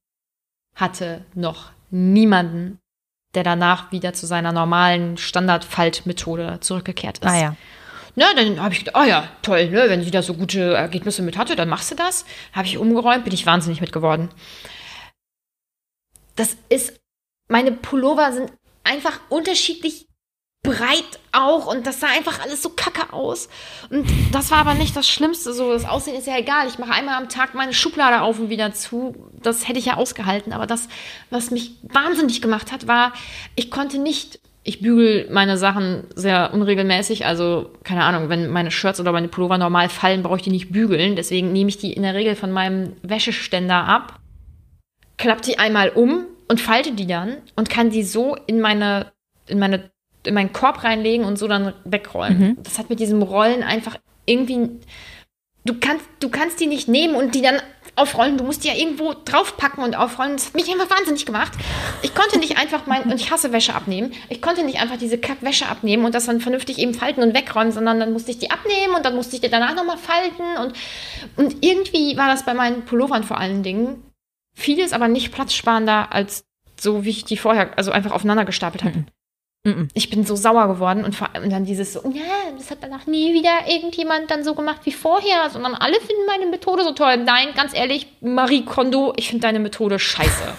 hatte noch niemanden, der danach wieder zu seiner normalen Standardfaltmethode zurückgekehrt ist. Ah ja. Na, dann habe ich gedacht, ah ja, toll, ne, wenn sie da so gute Ergebnisse mit hatte, dann machst du das. Habe ich umgeräumt, bin ich wahnsinnig mit geworden. Das ist, meine Pullover sind einfach unterschiedlich breit auch und das sah einfach alles so kacke aus. Und das war aber nicht das Schlimmste. So, das Aussehen ist ja egal. Ich mache einmal am Tag meine Schublade auf und wieder zu. Das hätte ich ja ausgehalten. Aber das, was mich wahnsinnig gemacht hat, war, ich konnte nicht. Ich bügel meine Sachen sehr unregelmäßig. Also, keine Ahnung, wenn meine Shirts oder meine Pullover normal fallen, brauche ich die nicht bügeln. Deswegen nehme ich die in der Regel von meinem Wäscheständer ab, klappe die einmal um und falte die dann und kann die so in meine, in meine in meinen Korb reinlegen und so dann wegrollen. Mhm. Das hat mit diesem Rollen einfach irgendwie. Du kannst, du kannst die nicht nehmen und die dann aufrollen. Du musst die ja irgendwo draufpacken und aufrollen. Das hat mich einfach wahnsinnig gemacht. Ich konnte nicht einfach mein, und ich hasse Wäsche abnehmen, ich konnte nicht einfach diese Kackwäsche abnehmen und das dann vernünftig eben falten und wegräumen, sondern dann musste ich die abnehmen und dann musste ich die danach nochmal falten und, und irgendwie war das bei meinen Pullovern vor allen Dingen vieles aber nicht platzsparender als so, wie ich die vorher, also einfach aufeinander gestapelt habe. Mhm. Mhm. Ich bin so sauer geworden und, und dann dieses so, ja, das hat danach nie wieder irgendjemand dann so gemacht wie vorher, sondern alle finden meine Methode so toll. Nein, ganz ehrlich, Marie Kondo, ich finde deine Methode scheiße.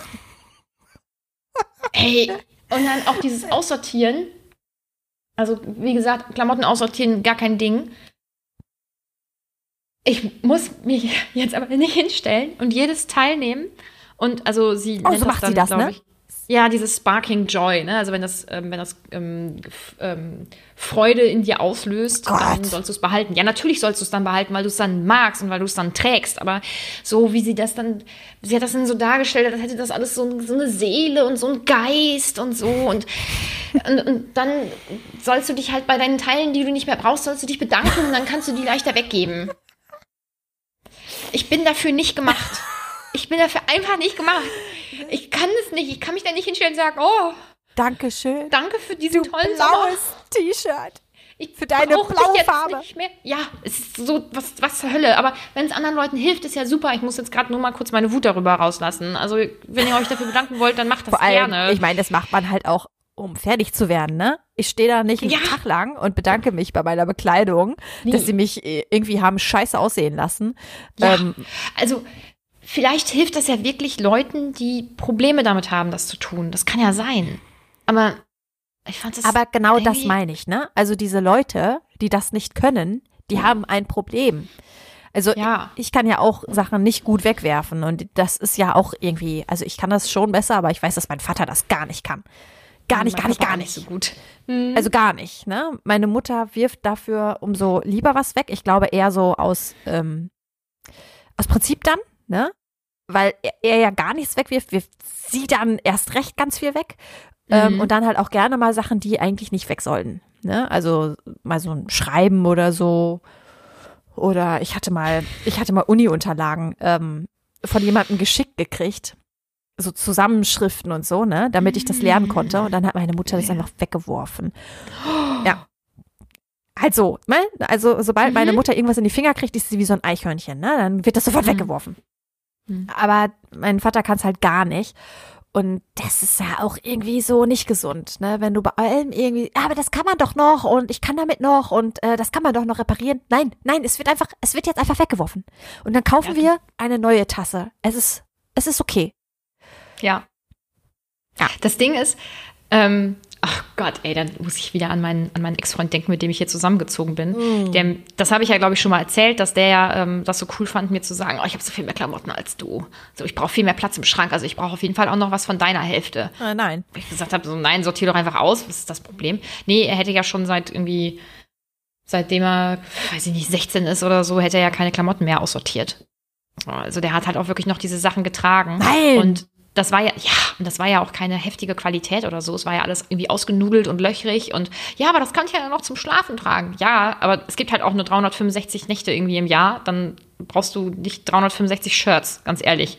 [laughs] hey, und dann auch dieses Aussortieren. Also, wie gesagt, Klamotten aussortieren, gar kein Ding. Ich muss mich jetzt aber nicht hinstellen und jedes teilnehmen. Und also sie. Oh, so macht dann, sie das, ne? Ich, ja, dieses Sparking Joy, ne? Also wenn das, ähm, wenn das ähm, ähm, Freude in dir auslöst, Gott. dann sollst du es behalten. Ja, natürlich sollst du es dann behalten, weil du es dann magst und weil du es dann trägst. Aber so wie sie das dann, sie hat das dann so dargestellt, als hätte das alles so, so eine Seele und so ein Geist und so. Und, und, und dann sollst du dich halt bei deinen Teilen, die du nicht mehr brauchst, sollst du dich bedanken und dann kannst du die leichter weggeben. Ich bin dafür nicht gemacht. Ich bin dafür einfach nicht gemacht. Ich kann es nicht. Ich kann mich da nicht hinstellen und sagen, oh. Dankeschön. Danke für diesen du tollen blaues T-Shirt. für deine blaue Farbe. Ja, es ist so was, was zur Hölle. Aber wenn es anderen Leuten hilft, ist ja super. Ich muss jetzt gerade nur mal kurz meine Wut darüber rauslassen. Also, wenn ihr euch dafür bedanken wollt, dann macht das allem, gerne. Ich meine, das macht man halt auch, um fertig zu werden, ne? Ich stehe da nicht einen ja. Tag lang und bedanke mich bei meiner Bekleidung, nee. dass sie mich äh, irgendwie haben scheiße aussehen lassen. Ja. Ähm, also vielleicht hilft das ja wirklich Leuten, die Probleme damit haben, das zu tun. Das kann ja sein. Aber ich fand das. Aber genau das meine ich, ne? Also diese Leute, die das nicht können, die haben ein Problem. Also ja. ich, ich kann ja auch Sachen nicht gut wegwerfen und das ist ja auch irgendwie, also ich kann das schon besser, aber ich weiß, dass mein Vater das gar nicht kann. Gar nicht, gar nicht, gar nicht so gut. Mhm. Also gar nicht, ne? Meine Mutter wirft dafür umso lieber was weg. Ich glaube eher so aus, ähm, aus Prinzip dann, ne? Weil er, er ja gar nichts wegwirft, wirft sie dann erst recht ganz viel weg. Ähm, mhm. Ähm, und dann halt auch gerne mal Sachen, die eigentlich nicht weg sollten. Ne? Also mal so ein Schreiben oder so. Oder ich hatte mal, ich hatte mal Uni-Unterlagen ähm, von jemandem geschickt gekriegt. So Zusammenschriften und so, ne, damit ich das lernen konnte. Und dann hat meine Mutter das einfach weggeworfen. Ja. Halt so, ne? Also, sobald meine mhm. Mutter irgendwas in die Finger kriegt, ist sie wie so ein Eichhörnchen, ne? Dann wird das sofort mhm. weggeworfen. Mhm. Aber mein Vater kann es halt gar nicht. Und das ist ja auch irgendwie so nicht gesund, ne? Wenn du bei allem irgendwie, aber das kann man doch noch und ich kann damit noch und äh, das kann man doch noch reparieren. Nein, nein, es wird einfach, es wird jetzt einfach weggeworfen. Und dann kaufen ja. wir eine neue Tasse. Es ist, es ist okay. Ja. Ja. Das Ding ist, ähm, Ach Gott, ey, dann muss ich wieder an meinen, an meinen Ex-Freund denken, mit dem ich hier zusammengezogen bin. Mm. Der, das habe ich ja, glaube ich, schon mal erzählt, dass der ja ähm, das so cool fand, mir zu sagen, oh, ich habe so viel mehr Klamotten als du. So, ich brauche viel mehr Platz im Schrank. Also ich brauche auf jeden Fall auch noch was von deiner Hälfte. Äh, nein. Ich gesagt habe, so nein, sortier doch einfach aus. Was ist das Problem? Nee, er hätte ja schon seit irgendwie, seitdem er, weiß ich nicht, 16 ist oder so, hätte er ja keine Klamotten mehr aussortiert. Also der hat halt auch wirklich noch diese Sachen getragen. Nein. Und das war ja, ja, und das war ja auch keine heftige Qualität oder so. Es war ja alles irgendwie ausgenudelt und löchrig und ja, aber das kann ich ja noch zum Schlafen tragen. Ja, aber es gibt halt auch nur 365 Nächte irgendwie im Jahr. Dann brauchst du nicht 365 Shirts, ganz ehrlich.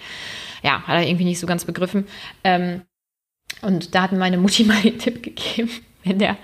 Ja, hat er irgendwie nicht so ganz begriffen. Ähm, und da hat meine Mutti mal den Tipp gegeben, wenn der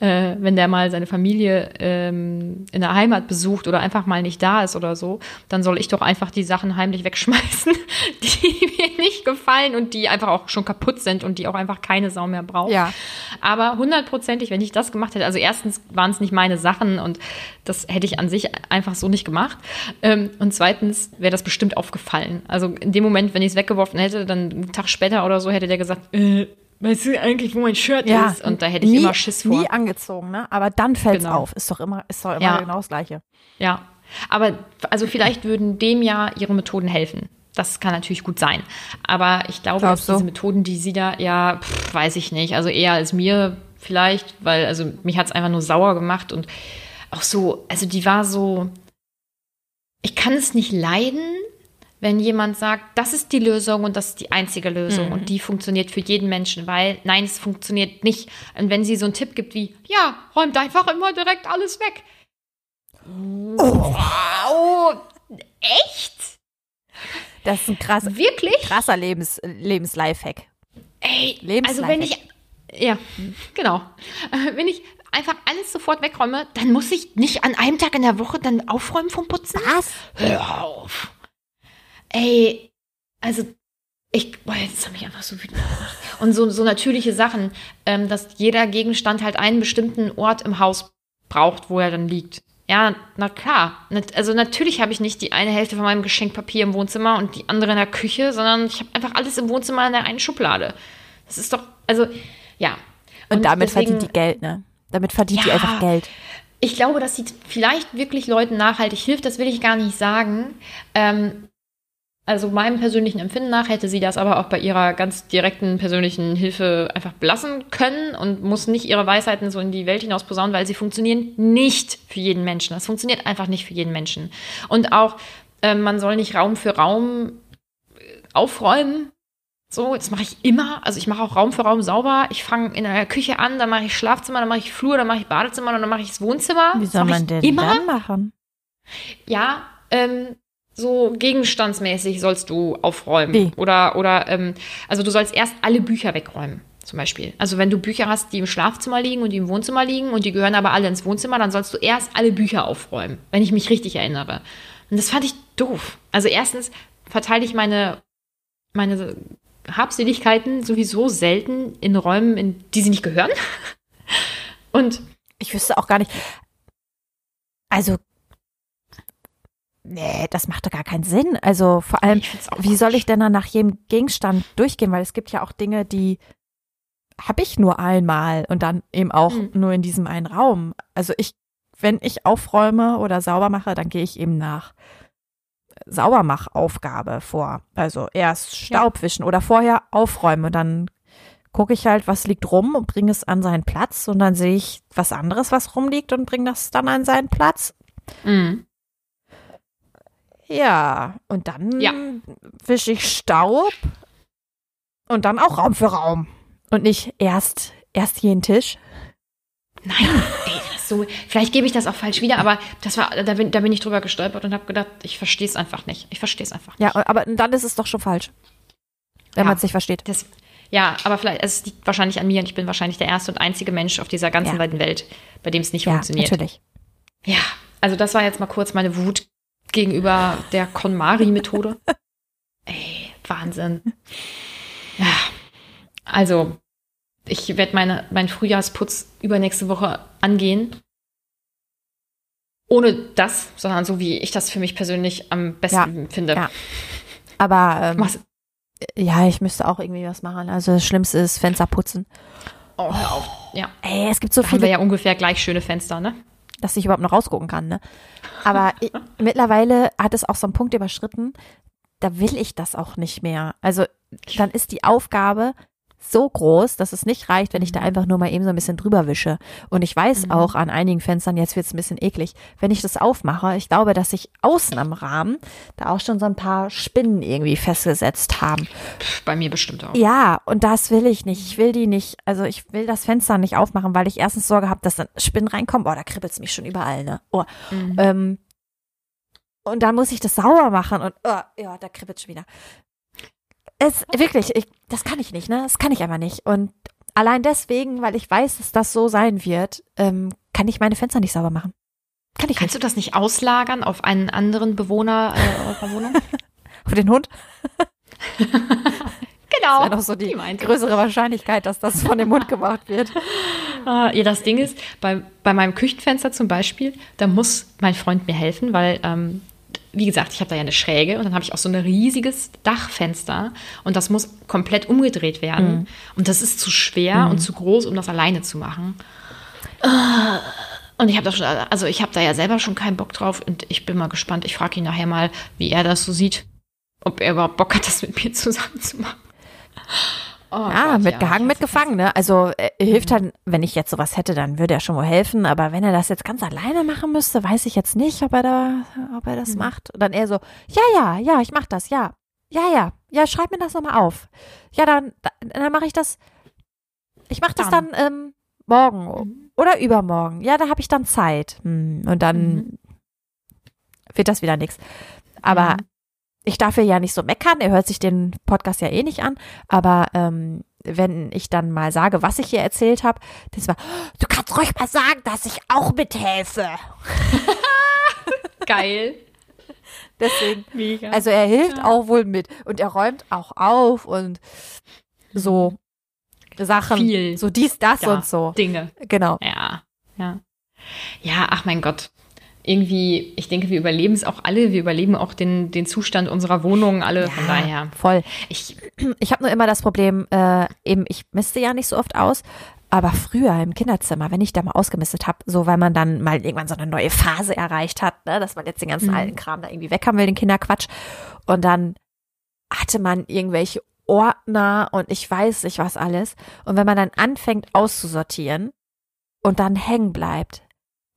äh, wenn der mal seine Familie ähm, in der Heimat besucht oder einfach mal nicht da ist oder so, dann soll ich doch einfach die Sachen heimlich wegschmeißen, [laughs] die mir nicht gefallen und die einfach auch schon kaputt sind und die auch einfach keine Sau mehr braucht. Ja. Aber hundertprozentig, wenn ich das gemacht hätte, also erstens waren es nicht meine Sachen und das hätte ich an sich einfach so nicht gemacht. Ähm, und zweitens wäre das bestimmt aufgefallen. Also in dem Moment, wenn ich es weggeworfen hätte, dann einen Tag später oder so hätte der gesagt, äh, weißt du eigentlich, wo mein Shirt ja, ist? Und da hätte ich nie, immer Schiss vor. Nie angezogen, ne? Aber dann fällt es genau. auf. Ist doch immer, ist doch immer ja. genau das Gleiche. Ja. Aber also vielleicht würden dem ja ihre Methoden helfen. Das kann natürlich gut sein. Aber ich glaube, dass diese Methoden, die sie da, ja, pff, weiß ich nicht. Also eher als mir vielleicht, weil, also mich hat es einfach nur sauer gemacht und auch so, also die war so, ich kann es nicht leiden, wenn jemand sagt, das ist die Lösung und das ist die einzige Lösung mhm. und die funktioniert für jeden Menschen, weil nein, es funktioniert nicht. Und wenn sie so einen Tipp gibt wie, ja, räumt einfach immer direkt alles weg. Oh. Wow, echt? Das ist ein krass, wirklich krasser Lebens, Lebenslifehack. Ey, Lebens also wenn ich, ja, genau, wenn ich einfach alles sofort wegräume, dann muss ich nicht an einem Tag in der Woche dann aufräumen vom Putzen. Was? Hör auf. Ey, also ich, boah, jetzt habe ich einfach so wütend gemacht. Und so, so natürliche Sachen, ähm, dass jeder Gegenstand halt einen bestimmten Ort im Haus braucht, wo er dann liegt. Ja, na klar. Also natürlich habe ich nicht die eine Hälfte von meinem Geschenkpapier im Wohnzimmer und die andere in der Küche, sondern ich habe einfach alles im Wohnzimmer in der einen Schublade. Das ist doch, also, ja. Und, und damit deswegen, verdient die Geld, ne? Damit verdient ja, die einfach Geld. Ich glaube, dass sie vielleicht wirklich Leuten nachhaltig hilft, das will ich gar nicht sagen. Ähm, also meinem persönlichen Empfinden nach hätte sie das aber auch bei ihrer ganz direkten persönlichen Hilfe einfach belassen können und muss nicht ihre Weisheiten so in die Welt hinaus posaunen, weil sie funktionieren nicht für jeden Menschen. Das funktioniert einfach nicht für jeden Menschen. Und auch, äh, man soll nicht Raum für Raum äh, aufräumen. So, das mache ich immer. Also ich mache auch Raum für Raum sauber. Ich fange in der Küche an, dann mache ich Schlafzimmer, dann mache ich Flur, dann mache ich Badezimmer und dann mache ich das Wohnzimmer. Wie soll man denn immer. dann machen? Ja, ähm, so gegenstandsmäßig sollst du aufräumen. Wie? Oder, oder ähm, also du sollst erst alle Bücher wegräumen, zum Beispiel. Also wenn du Bücher hast, die im Schlafzimmer liegen und die im Wohnzimmer liegen und die gehören aber alle ins Wohnzimmer, dann sollst du erst alle Bücher aufräumen, wenn ich mich richtig erinnere. Und das fand ich doof. Also erstens verteile ich meine, meine Habseligkeiten sowieso selten in Räumen, in die sie nicht gehören. [laughs] Und ich wüsste auch gar nicht. Also Nee, das macht doch gar keinen Sinn. Also vor allem, wie soll ich denn dann nach jedem Gegenstand durchgehen? Weil es gibt ja auch Dinge, die habe ich nur einmal und dann eben auch mhm. nur in diesem einen Raum. Also ich, wenn ich aufräume oder sauber mache, dann gehe ich eben nach Saubermachaufgabe vor. Also erst Staub wischen ja. oder vorher aufräumen und dann gucke ich halt, was liegt rum und bringe es an seinen Platz und dann sehe ich was anderes, was rumliegt und bringe das dann an seinen Platz. Mhm. Ja, und dann ja. wische ich Staub und dann auch Raum für Raum. Und nicht erst, erst jeden Tisch. Nein, [laughs] ey, so, vielleicht gebe ich das auch falsch wieder, aber das war, da bin, da bin ich drüber gestolpert und habe gedacht, ich verstehe es einfach nicht. Ich verstehe es einfach nicht. Ja, aber dann ist es doch schon falsch. Wenn ja, man es nicht versteht. Das, ja, aber vielleicht, es liegt wahrscheinlich an mir und ich bin wahrscheinlich der erste und einzige Mensch auf dieser ganzen ja. weiten Welt, bei dem es nicht ja, funktioniert. Natürlich. Ja, also das war jetzt mal kurz meine Wut gegenüber der KonMari-Methode. [laughs] Ey, Wahnsinn. Ja, also ich werde meine, meinen Frühjahrsputz übernächste Woche angehen. Ohne das, sondern so wie ich das für mich persönlich am besten ja, finde. Ja. Aber ähm, ja, ich müsste auch irgendwie was machen. Also das Schlimmste ist Fenster putzen. Oh, hör auf. Ja. Ey, es gibt so da viele. Haben wir ja ungefähr gleich schöne Fenster, ne? Dass ich überhaupt noch rausgucken kann. Ne? Aber ich, mittlerweile hat es auch so einen Punkt überschritten, da will ich das auch nicht mehr. Also dann ist die Aufgabe so groß, dass es nicht reicht, wenn ich da mhm. einfach nur mal eben so ein bisschen drüber wische. Und ich weiß mhm. auch an einigen Fenstern, jetzt wird es ein bisschen eklig, wenn ich das aufmache, ich glaube, dass sich außen am Rahmen da auch schon so ein paar Spinnen irgendwie festgesetzt haben. Bei mir bestimmt auch. Ja, und das will ich nicht. Ich will die nicht, also ich will das Fenster nicht aufmachen, weil ich erstens Sorge habe, dass dann Spinnen reinkommen. Oh, da kribbelt es mich schon überall, ne? Oh. Mhm. Ähm, und dann muss ich das sauber machen und oh, ja, da kribbelt schon wieder. Es wirklich, ich, das kann ich nicht, ne? Das kann ich einfach nicht. Und allein deswegen, weil ich weiß, dass das so sein wird, ähm, kann ich meine Fenster nicht sauber machen. Kann ich Kannst nicht. du das nicht auslagern auf einen anderen Bewohner äh, eurer Wohnung? [laughs] auf den Hund? [laughs] genau. Das ist ja noch so die, die größere Wahrscheinlichkeit, dass das von dem Hund gemacht wird. Uh, [laughs] ja, das Ding ist, bei, bei meinem Küchenfenster zum Beispiel, da muss mein Freund mir helfen, weil ähm, wie gesagt, ich habe da ja eine Schräge und dann habe ich auch so ein riesiges Dachfenster und das muss komplett umgedreht werden. Mhm. Und das ist zu schwer mhm. und zu groß, um das alleine zu machen. Und ich habe da schon, also ich habe da ja selber schon keinen Bock drauf und ich bin mal gespannt. Ich frage ihn nachher mal, wie er das so sieht, ob er überhaupt Bock hat, das mit mir [laughs] zusammen zu machen. Oh ja, Gott, mitgehangen, ja, mitgefangen, ne? Also äh, hilft halt, wenn ich jetzt sowas hätte, dann würde er schon wohl helfen. Aber wenn er das jetzt ganz alleine machen müsste, weiß ich jetzt nicht, ob er da, ob er das mhm. macht. Und dann eher so, ja, ja, ja, ich mach das, ja. Ja, ja, ja, schreib mir das nochmal auf. Ja, dann, dann mache ich das. Ich mache das dann, dann ähm, morgen mhm. oder übermorgen. Ja, da habe ich dann Zeit. Hm, und dann mhm. wird das wieder nichts. Aber ich darf ja nicht so meckern, er hört sich den Podcast ja eh nicht an, aber ähm, wenn ich dann mal sage, was ich hier erzählt habe, das war, du kannst ruhig mal sagen, dass ich auch mithelfe. [laughs] Geil. Deswegen, Mega. also er hilft ja. auch wohl mit und er räumt auch auf und so Sachen, Viel. so dies, das ja, und so. Dinge. Genau. Ja, ja. Ja, ach mein Gott irgendwie, ich denke, wir überleben es auch alle. Wir überleben auch den, den Zustand unserer Wohnungen alle. Ja, von daher. Voll. Ich, ich habe nur immer das Problem, äh, eben, ich misste ja nicht so oft aus. Aber früher im Kinderzimmer, wenn ich da mal ausgemistet habe, so weil man dann mal irgendwann so eine neue Phase erreicht hat, ne, dass man jetzt den ganzen mhm. alten Kram da irgendwie weg haben will, den Kinderquatsch. Und dann hatte man irgendwelche Ordner und ich weiß nicht was alles. Und wenn man dann anfängt auszusortieren und dann hängen bleibt,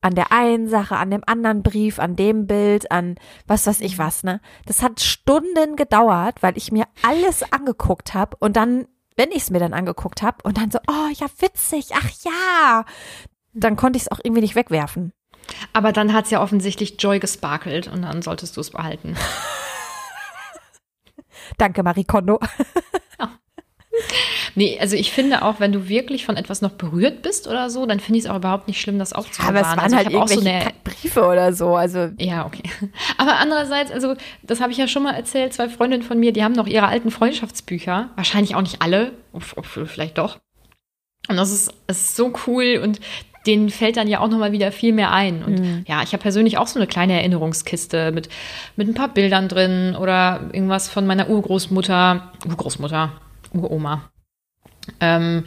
an der einen Sache, an dem anderen Brief, an dem Bild, an was weiß ich mhm. was, ne? Das hat Stunden gedauert, weil ich mir alles angeguckt habe und dann, wenn ich es mir dann angeguckt habe und dann so, oh ja, witzig, ach ja, dann konnte ich es auch irgendwie nicht wegwerfen. Aber dann hat es ja offensichtlich Joy gesparkelt und dann solltest du es behalten. [laughs] Danke, Marie Kondo. [laughs] Nee, also ich finde auch, wenn du wirklich von etwas noch berührt bist oder so, dann finde ich es auch überhaupt nicht schlimm, das aufzubewahren. Ja, aber es waren also halt irgendwelche so eine, Briefe oder so, also. Ja, okay. Aber andererseits, also das habe ich ja schon mal erzählt, zwei Freundinnen von mir, die haben noch ihre alten Freundschaftsbücher, wahrscheinlich auch nicht alle, vielleicht doch. Und das ist, ist so cool und denen fällt dann ja auch nochmal wieder viel mehr ein. Und mhm. ja, ich habe persönlich auch so eine kleine Erinnerungskiste mit, mit ein paar Bildern drin oder irgendwas von meiner Urgroßmutter, Urgroßmutter, Uroma. Ähm,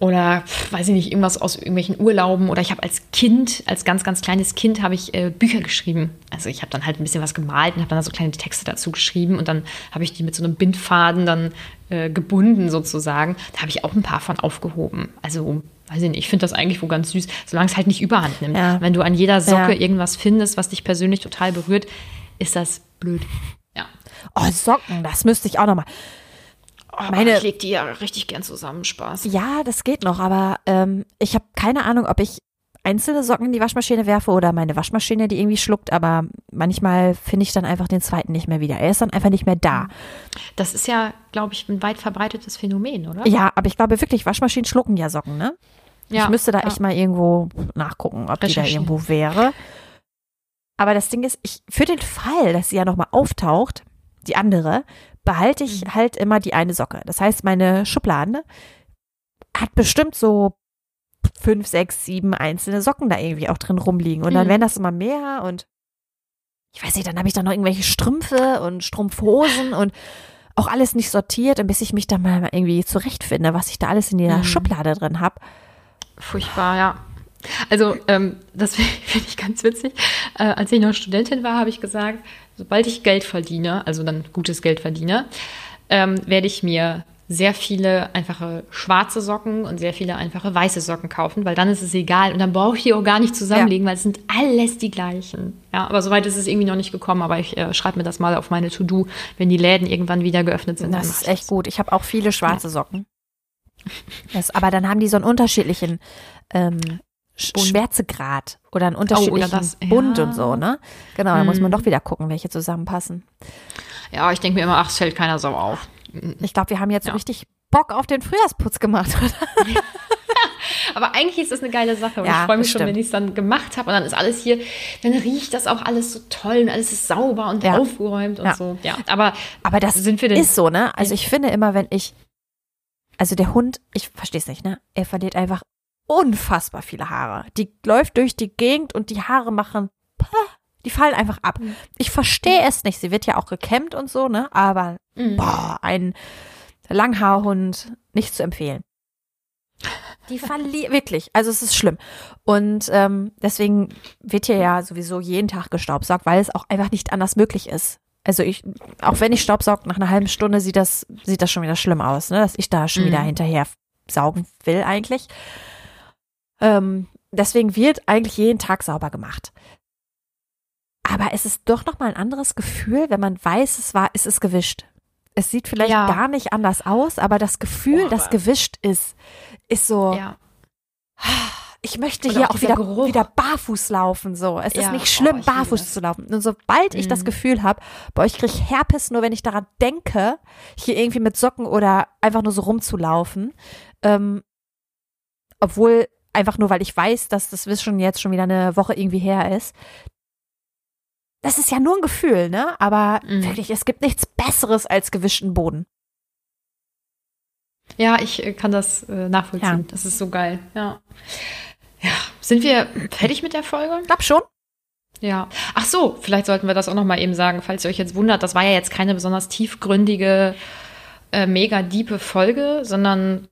oder weiß ich nicht, irgendwas aus irgendwelchen Urlauben. Oder ich habe als Kind, als ganz, ganz kleines Kind, habe ich äh, Bücher geschrieben. Also ich habe dann halt ein bisschen was gemalt und habe dann so kleine Texte dazu geschrieben und dann habe ich die mit so einem Bindfaden dann äh, gebunden sozusagen. Da habe ich auch ein paar von aufgehoben. Also weiß ich nicht, ich finde das eigentlich wohl ganz süß, solange es halt nicht überhand nimmt. Ja. Wenn du an jeder Socke ja. irgendwas findest, was dich persönlich total berührt, ist das blöd. Ja. Oh, Socken, das müsste ich auch noch mal. Oh, meine, ich leg die ja richtig gern zusammen, Spaß. Ja, das geht noch, aber ähm, ich habe keine Ahnung, ob ich einzelne Socken in die Waschmaschine werfe oder meine Waschmaschine, die irgendwie schluckt, aber manchmal finde ich dann einfach den zweiten nicht mehr wieder. Er ist dann einfach nicht mehr da. Das ist ja, glaube ich, ein weit verbreitetes Phänomen, oder? Ja, aber ich glaube wirklich, Waschmaschinen schlucken ja Socken, ne? Ja, ich müsste da ja. echt mal irgendwo nachgucken, ob die da irgendwo wäre. Aber das Ding ist, ich, für den Fall, dass sie ja nochmal auftaucht, die andere, behalte ich mhm. halt immer die eine Socke. Das heißt, meine Schublade hat bestimmt so fünf, sechs, sieben einzelne Socken da irgendwie auch drin rumliegen. Und dann mhm. werden das immer mehr und ich weiß nicht, dann habe ich da noch irgendwelche Strümpfe und Strumpfhosen und auch alles nicht sortiert und bis ich mich da mal irgendwie zurechtfinde, was ich da alles in der mhm. Schublade drin habe. Furchtbar, ja. Also, ähm, das [laughs] finde ich ganz witzig. Äh, als ich noch Studentin war, habe ich gesagt, sobald ich Geld verdiene, also dann gutes Geld verdiene, ähm, werde ich mir sehr viele einfache schwarze Socken und sehr viele einfache weiße Socken kaufen, weil dann ist es egal und dann brauche ich die auch gar nicht zusammenlegen, ja. weil es sind alles die gleichen. Ja, aber soweit ist es irgendwie noch nicht gekommen, aber ich äh, schreibe mir das mal auf meine To-Do, wenn die Läden irgendwann wieder geöffnet sind. Das ist echt das. gut. Ich habe auch viele schwarze ja. Socken. Das, aber dann haben die so einen unterschiedlichen ähm, Schwärzegrad oder einen unterschiedlichen oh, oder das, Bund ja. und so, ne? Genau, da hm. muss man hm. doch wieder gucken, welche zusammenpassen. Ja, ich denke mir immer, ach, es fällt keiner so auf. Ich glaube, wir haben jetzt ja. richtig Bock auf den Frühjahrsputz gemacht, oder? [laughs] Aber eigentlich ist das eine geile Sache und ja, ich freue mich schon, wenn ich es dann gemacht habe und dann ist alles hier, dann riecht das auch alles so toll und alles ist sauber und ja. aufgeräumt und ja. so. Ja, aber, aber das sind wir denn, ist so, ne? Also ich finde immer, wenn ich, also der Hund, ich verstehe es nicht, ne? Er verliert einfach unfassbar viele Haare. Die läuft durch die Gegend und die Haare machen, die fallen einfach ab. Mhm. Ich verstehe es nicht. Sie wird ja auch gekämmt und so, ne? Aber mhm. boah, ein Langhaarhund nicht zu empfehlen. Die verliert [laughs] wirklich, also es ist schlimm. Und ähm, deswegen wird hier ja sowieso jeden Tag gestaubsaugt, weil es auch einfach nicht anders möglich ist. Also ich, auch wenn ich staubsauge, nach einer halben Stunde sieht das, sieht das schon wieder schlimm aus, ne? Dass ich da schon mhm. wieder hinterher saugen will eigentlich. Ähm, deswegen wird eigentlich jeden Tag sauber gemacht. Aber es ist doch noch mal ein anderes Gefühl, wenn man weiß, es war, es ist gewischt. Es sieht vielleicht ja. gar nicht anders aus, aber das Gefühl, oh, das gewischt ist, ist so. Ja. Ich möchte und hier auch, auch wieder, wieder barfuß laufen. So, es ja. ist nicht schlimm, oh, barfuß zu laufen. Und sobald mhm. ich das mhm. Gefühl habe, bei euch kriege ich Herpes, nur wenn ich daran denke, hier irgendwie mit Socken oder einfach nur so rumzulaufen. Ähm, obwohl einfach nur, weil ich weiß, dass das Wissen jetzt schon wieder eine Woche irgendwie her ist, das ist ja nur ein Gefühl, ne? Aber mhm. wirklich, es gibt nichts Besseres als gewischten Boden. Ja, ich äh, kann das äh, nachvollziehen. Ja. Das ist so geil. Ja. Ja. Sind wir fertig mit der Folge? Ich glaube schon. Ja. Ach so, vielleicht sollten wir das auch noch mal eben sagen, falls ihr euch jetzt wundert. Das war ja jetzt keine besonders tiefgründige, äh, mega diepe Folge, sondern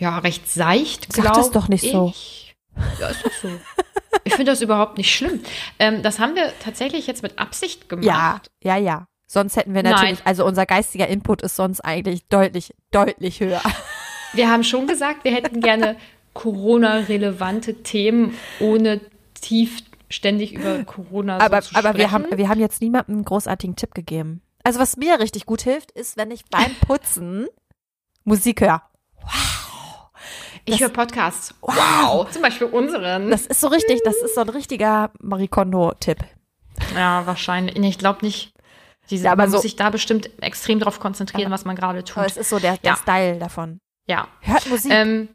ja, recht seicht, glaube ich. Sag das doch nicht ich. so. Ja, ist doch so. Ich finde das überhaupt nicht schlimm. Ähm, das haben wir tatsächlich jetzt mit Absicht gemacht. Ja, ja, ja. Sonst hätten wir natürlich, Nein. also unser geistiger Input ist sonst eigentlich deutlich, deutlich höher. Wir haben schon gesagt, wir hätten gerne Corona-relevante Themen, ohne tief ständig über Corona aber, so zu Aber wir haben, wir haben jetzt niemandem einen großartigen Tipp gegeben. Also was mir richtig gut hilft, ist, wenn ich beim [laughs] Putzen Musik höre. Wow. Ich höre Podcasts. Wow. Zum Beispiel unseren. Das ist so richtig, das ist so ein richtiger Marikondo-Tipp. Ja, wahrscheinlich. Ich glaube nicht. Diese, ja, aber man so, muss sich da bestimmt extrem drauf konzentrieren, aber, was man gerade tut. Aber es ist so der, der ja. Style davon. Ja. Hört Musik. Ähm,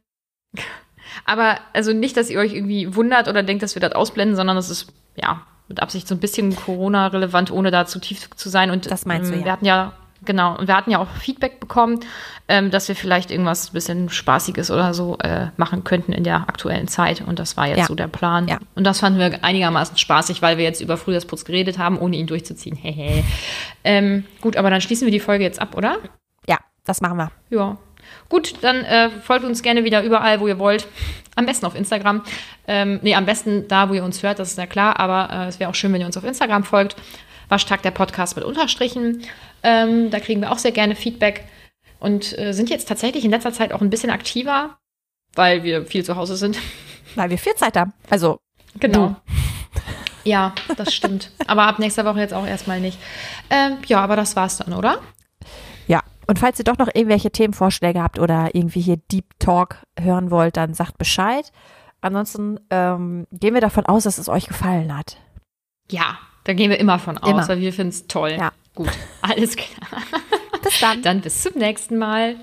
[laughs] aber also nicht, dass ihr euch irgendwie wundert oder denkt, dass wir das ausblenden, sondern es ist, ja, mit Absicht so ein bisschen Corona-relevant, ohne da zu tief zu sein. Und das meinst ähm, du, ja. Wir hatten ja Genau, und wir hatten ja auch Feedback bekommen, ähm, dass wir vielleicht irgendwas ein bisschen Spaßiges oder so äh, machen könnten in der aktuellen Zeit. Und das war jetzt ja. so der Plan. Ja. Und das fanden wir einigermaßen spaßig, weil wir jetzt über Frühjahrsputz geredet haben, ohne ihn durchzuziehen. Hehe. ähm, gut, aber dann schließen wir die Folge jetzt ab, oder? Ja, das machen wir. Ja. Gut, dann äh, folgt uns gerne wieder überall, wo ihr wollt. Am besten auf Instagram. Ähm, nee, am besten da, wo ihr uns hört, das ist ja klar, aber äh, es wäre auch schön, wenn ihr uns auf Instagram folgt. Waschtag der Podcast mit Unterstrichen. Ähm, da kriegen wir auch sehr gerne Feedback und äh, sind jetzt tatsächlich in letzter Zeit auch ein bisschen aktiver, weil wir viel zu Hause sind. [laughs] Weil wir viel Zeit haben. Also. Genau. Du. [laughs] Ja, das stimmt. aber ab nächster Woche jetzt auch erstmal nicht. Ähm, ja, aber das war's dann, oder? Ja. Und falls ihr doch noch irgendwelche Themenvorschläge habt oder irgendwie hier Deep Talk hören wollt, dann sagt Bescheid. Ansonsten ähm, gehen wir davon aus, dass es euch gefallen hat. Ja, da gehen wir immer von aus, immer. weil wir finden es toll. Ja. Gut, [laughs] alles klar. Bis dann. Dann bis zum nächsten Mal.